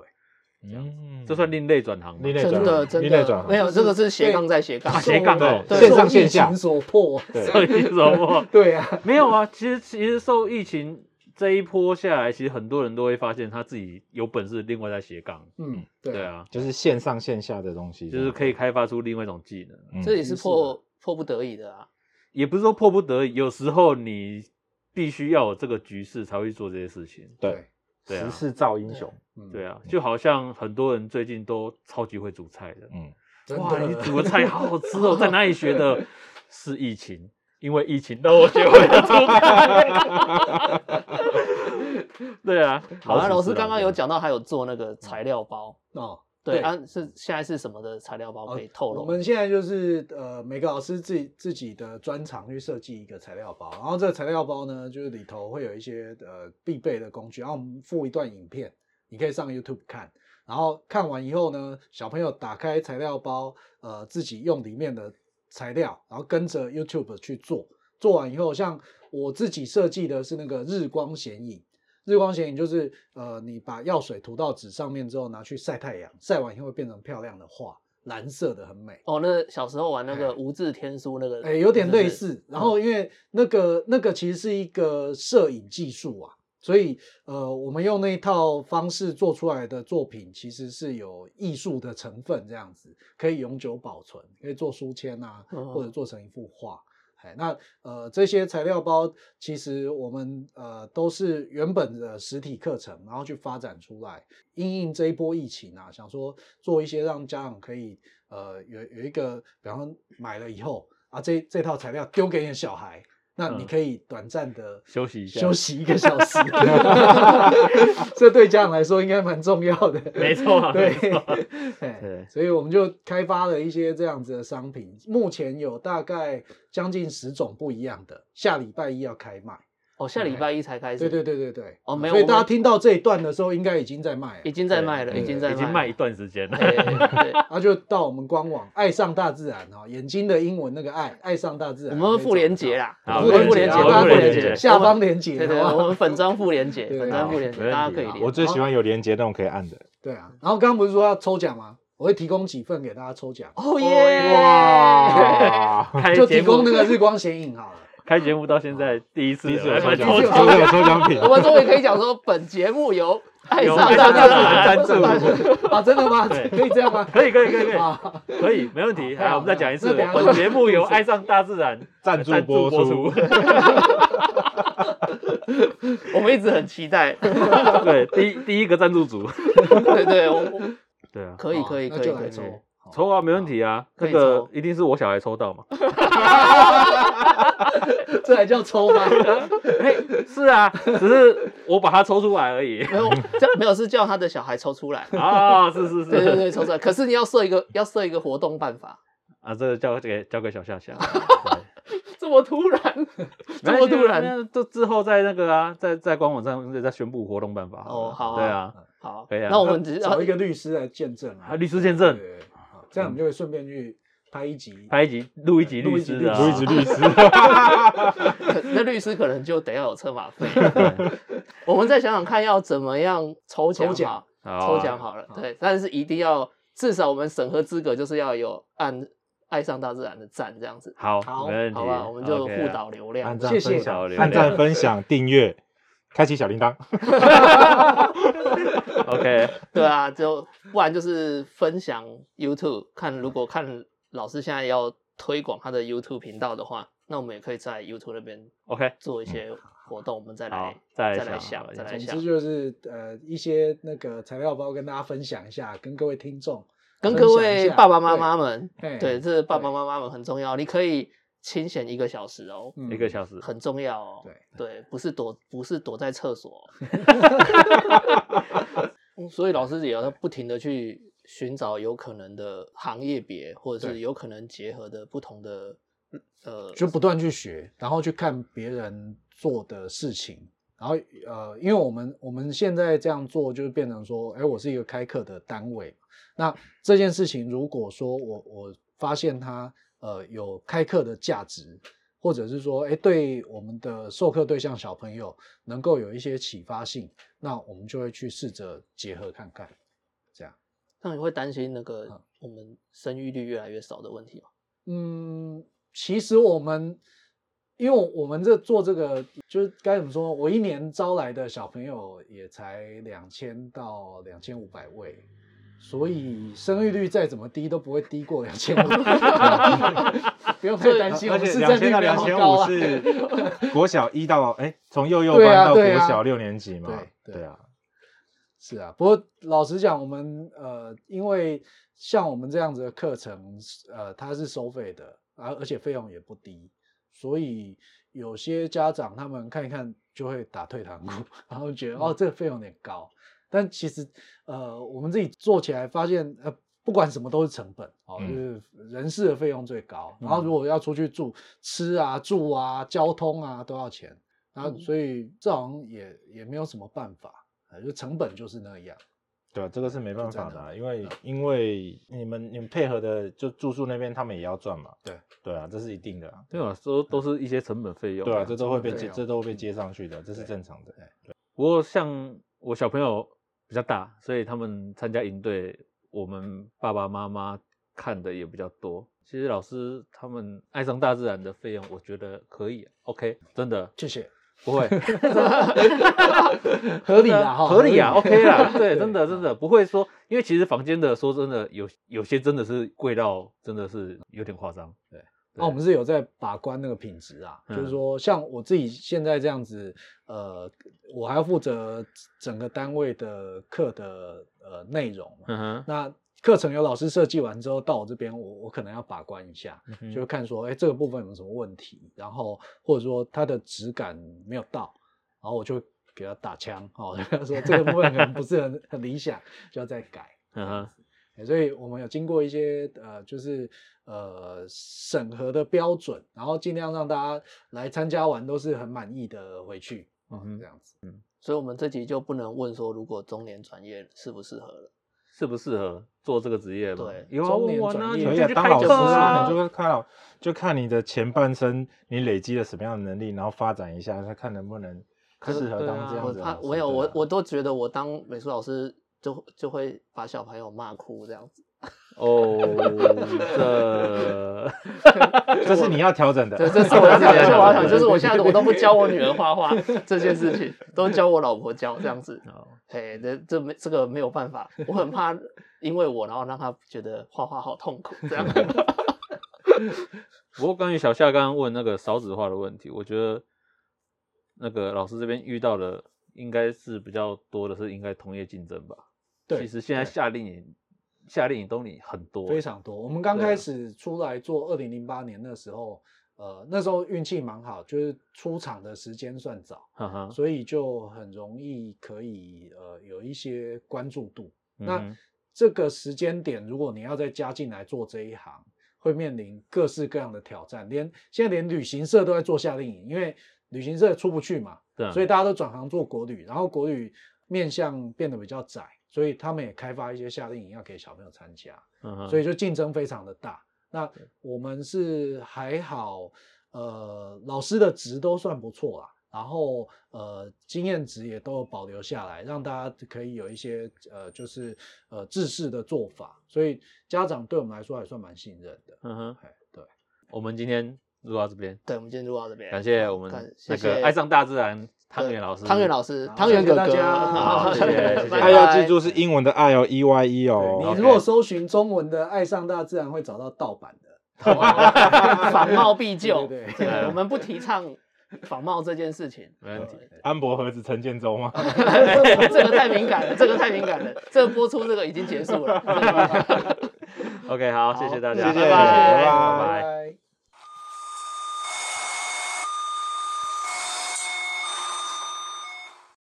嗯这算另类转行吗？真另类转行的真另类转行的没有，这个是斜杠在斜杠啊。斜杠哦对线上线下受疫情所迫。对受疫什么？对啊，没有啊，其实其实受疫情这一波下来，其实很多人都会发现他自己有本事，另外在斜杠。嗯，对对，啊，就是线上线下的东西，就是可以开发出另外一种技能。嗯这也是是迫迫不得已的啊。也不是说迫不得已，有时候你必须要有这个局势才会去做这些事情。对对啊时势造英雄。嗯对，啊，就好像很多人最近都超级会煮菜的。嗯，哇，你 煮的菜好好吃哦，在哪里学的？是疫情，因为疫情让我学会了煮菜。对啊，好啊，老师刚刚有讲，到还有做那个材料包，哦，对啊，是现在是什么的材料包哦可以透露？我们现在就是呃，每个老师自己自己的专长去设计一个材料包，然后这个材料包呢，就是里头会有一些呃必备的工具，然后我们附一段影片，你可以上 YouTube 看，然后看完以后呢，小朋友打开材料包，呃，自己用里面的材料，然后跟着 YouTube 去做，做完以后，像我自己设计的是那个日光显影。日光显影就是呃，你把药水涂到纸上面之后，拿去晒太阳，晒完以后会变成漂亮的画，蓝色的很美。哦，那小时候玩那个哎无字天书那个，哎、有点类似。然后因为那个那个其实是一个摄影技术啊，所以呃，我们用那一套方式做出来的作品，其实是有艺术的成分，这样子可以永久保存，可以做书签啊，嗯或者做成一幅画。哎，那呃这些材料包其实我们呃都是原本的实体课程，然后去发展出来，因应这一波疫情啊，想说做一些让家长可以呃有有一个，比方说买了以后啊，这这套材料丢给你的小孩，那你嗯可以短暂的休息一下休息一个小时，这对家长来说应该蛮重要的。没错 对所以我们就开发了一些这样子的商品，目前有大概将近十种不一样的，下礼拜一要开卖。哦，下礼拜一才开始，对对对对对，哦没有所以大家听到这一段的时候，应该已经在卖了已。经在卖了，已经在已经卖一段时间了。对对，然 后就到我们官网“爱上大自然”哦，眼睛的英文那个爱，爱上大自然。我们会附连结啦，好我们附附连结，大家附连结，下方连结，对对，我们粉章附连结，粉章附连结，大家可以连。我最喜欢有连接那种可以按的。对啊。然后刚刚不是说要抽奖吗？我会提供几份给大家抽奖，哦耶！哇！就提供那个日光显影好了。开节目到现在第一次第一次有有抽奖，有抽奖品我。们终于可以讲说，本节目由爱上大自然然赞助啊，真的吗？对可以这样吗？可以可以可以可以啊，可以，没问题。好来，我们再讲一次，本节目由爱上大自然赞助播播出出。我们一直很期待。对，第一第一个赞助组。对对，我我对啊，可以可以可以可以抽。啊，没问题啊。那个一定是我小孩抽到嘛。这还叫抽吗？哎，是啊，只是我把它抽出来而已。没有叫没有是叫他的小孩抽出来。啊，是是是。对对对，抽出来。可是你要设一个要设一个活动办法，啊，这个交给交给小夏夏。这么突然，这么突然。那这之后在那个啊，在在官网上再再宣布活动办法。哦好啊对啊，好，可以啊那我们只是找一个律师来见证啊啊，律师见证这样我们就会顺便去拍一集，拍一集录一集录一集律律师的啊，卢一集律师，那律师可能就得要有车马费。我们再想想看，要怎么样抽奖抽奖抽奖好了，对，但是一定要至少我们审核资格就是要有按爱上大自然的赞这样子，好，好没问题，好吧？我们就互啊导流量谢谢按赞分享订阅，开启小铃铛。OK，对啊，就不然就是分享 YouTube，看如果看老师现在要推广他的 YouTube 频道的话，那我们也可以在 YouTube 那边 OK，做一些活动，我们再来，再来再来想想，再来想。总之，就是呃一些那个材料包跟大家分享一下，跟各位听众跟各位爸爸妈妈们，对对，这爸爸妈妈们很重要，你可以清闲一个小时哦，嗯一个小时，很重要哦。对对，不是躲不是躲在厕所哦。嗯所以老师也要不停的去寻找有可能的行业别，或者是有可能结合的不同的呃，就不断去学，然后去看别人做的事情，然后呃，因为我们我们现在这样做，就是变成说，哎，我是一个开课的单位，那这件事情如果说我我发现它呃有开课的价值，或者是说，哎，对我们的授课对象小朋友能够有一些启发性，那我们就会去试着结合看看，这样。那你会担心那个嗯我们生育率越来越少的问题吗？嗯，其实我们，因为我们这做这个，就是该怎么说？我一年招来的小朋友也才两千到两千五百位，所以生育率再怎么低都不会低过两千五，不用太担心。我而且两千两千五是国小一到哎，从幼幼班到国小六年级嘛，对啊，是啊，不过老实讲，我们呃，因为像我们这样子的课程，呃，它是收费的，而而且费用也不低，所以有些家长他们看一看就会打退堂鼓，然后觉得哦，这个费用有点高。但其实呃，我们自己做起来发现，呃，不管什么都是成本哦，嗯就是人事的费用最高，然后如果要出去住，吃啊、住啊、交通啊都要钱，然后嗯所以这好像也也没有什么办法。啊，就成本就是那样。对啊，这个是没办法的啊，因为因为你们你们配合的就住宿那边他们也要赚嘛，对对啊，这是一定的啊，对啊，都都是一些成本费用。对啊，这都会被接，这都会被接上去的，这是正常的。不过像我小朋友比较大，所以他们参加营队，我们爸爸妈妈看的也比较多。其实老师他们爱上大自然的费用，我觉得可以，OK，真的谢谢，不会 合理啦哈，合理啊，OK 啦，对真的真的不会说，因为其实房间的说真的有有些真的是贵到真的是有点夸张，对，那我们是有在把关那个品质啊，嗯就是说，像我自己现在这样子，呃，我还要负责整个单位的课的呃内容嘛。嗯哼，那课程由老师设计完之后，到我这边，我我可能要把关一下，嗯就会看说，哎，这个部分有什么问题，然后或者说它的质感没有到，然后我就给他打枪，哦，就说这个部分可能不是很很理想，就要再改。嗯哼，欸所以我们有经过一些呃，就是呃审核的标准，然后尽量让大家来参加完都是很满意的回去，哦，嗯哼这样子。嗯所以我们这集就不能问说，如果中年转业适不适合了。适不适合做这个职业嘛？对有啊，中年问完啊，转业当老师开课啊，你就会看老，就看你的前半生你累积了什么样的能力，然后发展一下，再看能不能适合当这样子我有我我都觉得我当美术老师就就会把小朋友骂哭这样子。哦，这 这是你要调整的。对，这是我要讲，这是我要讲，就是我现在我都不教我女儿画画这件事情，都教我老婆教这样子。哦嘿，这这没这个没有办法，我很怕因为我，然后让她觉得画画好痛苦这样。不过关于小夏刚刚问那个少子化的问题，我觉得那个老师这边遇到的应该是比较多的是应该同业竞争吧。对其实现在夏令营夏令营都你很多，非常多。我们刚开始出来做，二零零八年那时候，呃，那时候运气蛮好，就是出场的时间算早，哈哈。所以就很容易可以呃有一些关注度。那这个时间点，如果你要再加进来做这一行，会面临各式各样的挑战。连现在连旅行社都在做夏令营，因为旅行社出不去嘛，所以大家都转行做国旅，然后国旅面向变得比较窄，所以他们也开发一些夏令营要给小朋友参加，嗯哼所以就竞争非常的大。那我们是还好，呃，老师的值都算不错啦。然后呃，经验值也都有保留下来，让大家可以有一些呃，就是呃制式的做法，所以家长对我们来说还算蛮信任的。嗯哼，哎，对，我们今天录到这边，对，我们今天录到这边，感谢我们那个爱上大自然汤圆老师，汤圆老师好，汤圆哥哥，谢谢大家。好谢谢谢谢。拜爱要拜记住是英文的爱哦，E Y E 哦。你如果搜寻中文的“爱上大自然”，会找到盗版的。仿冒必救，对我们不提倡仿冒这件事情。没问题。安博盒子陈建州吗？这个太敏感了，这个太敏感了，这个播出这个已经结束了。OK，好，谢谢大家，谢谢拜拜。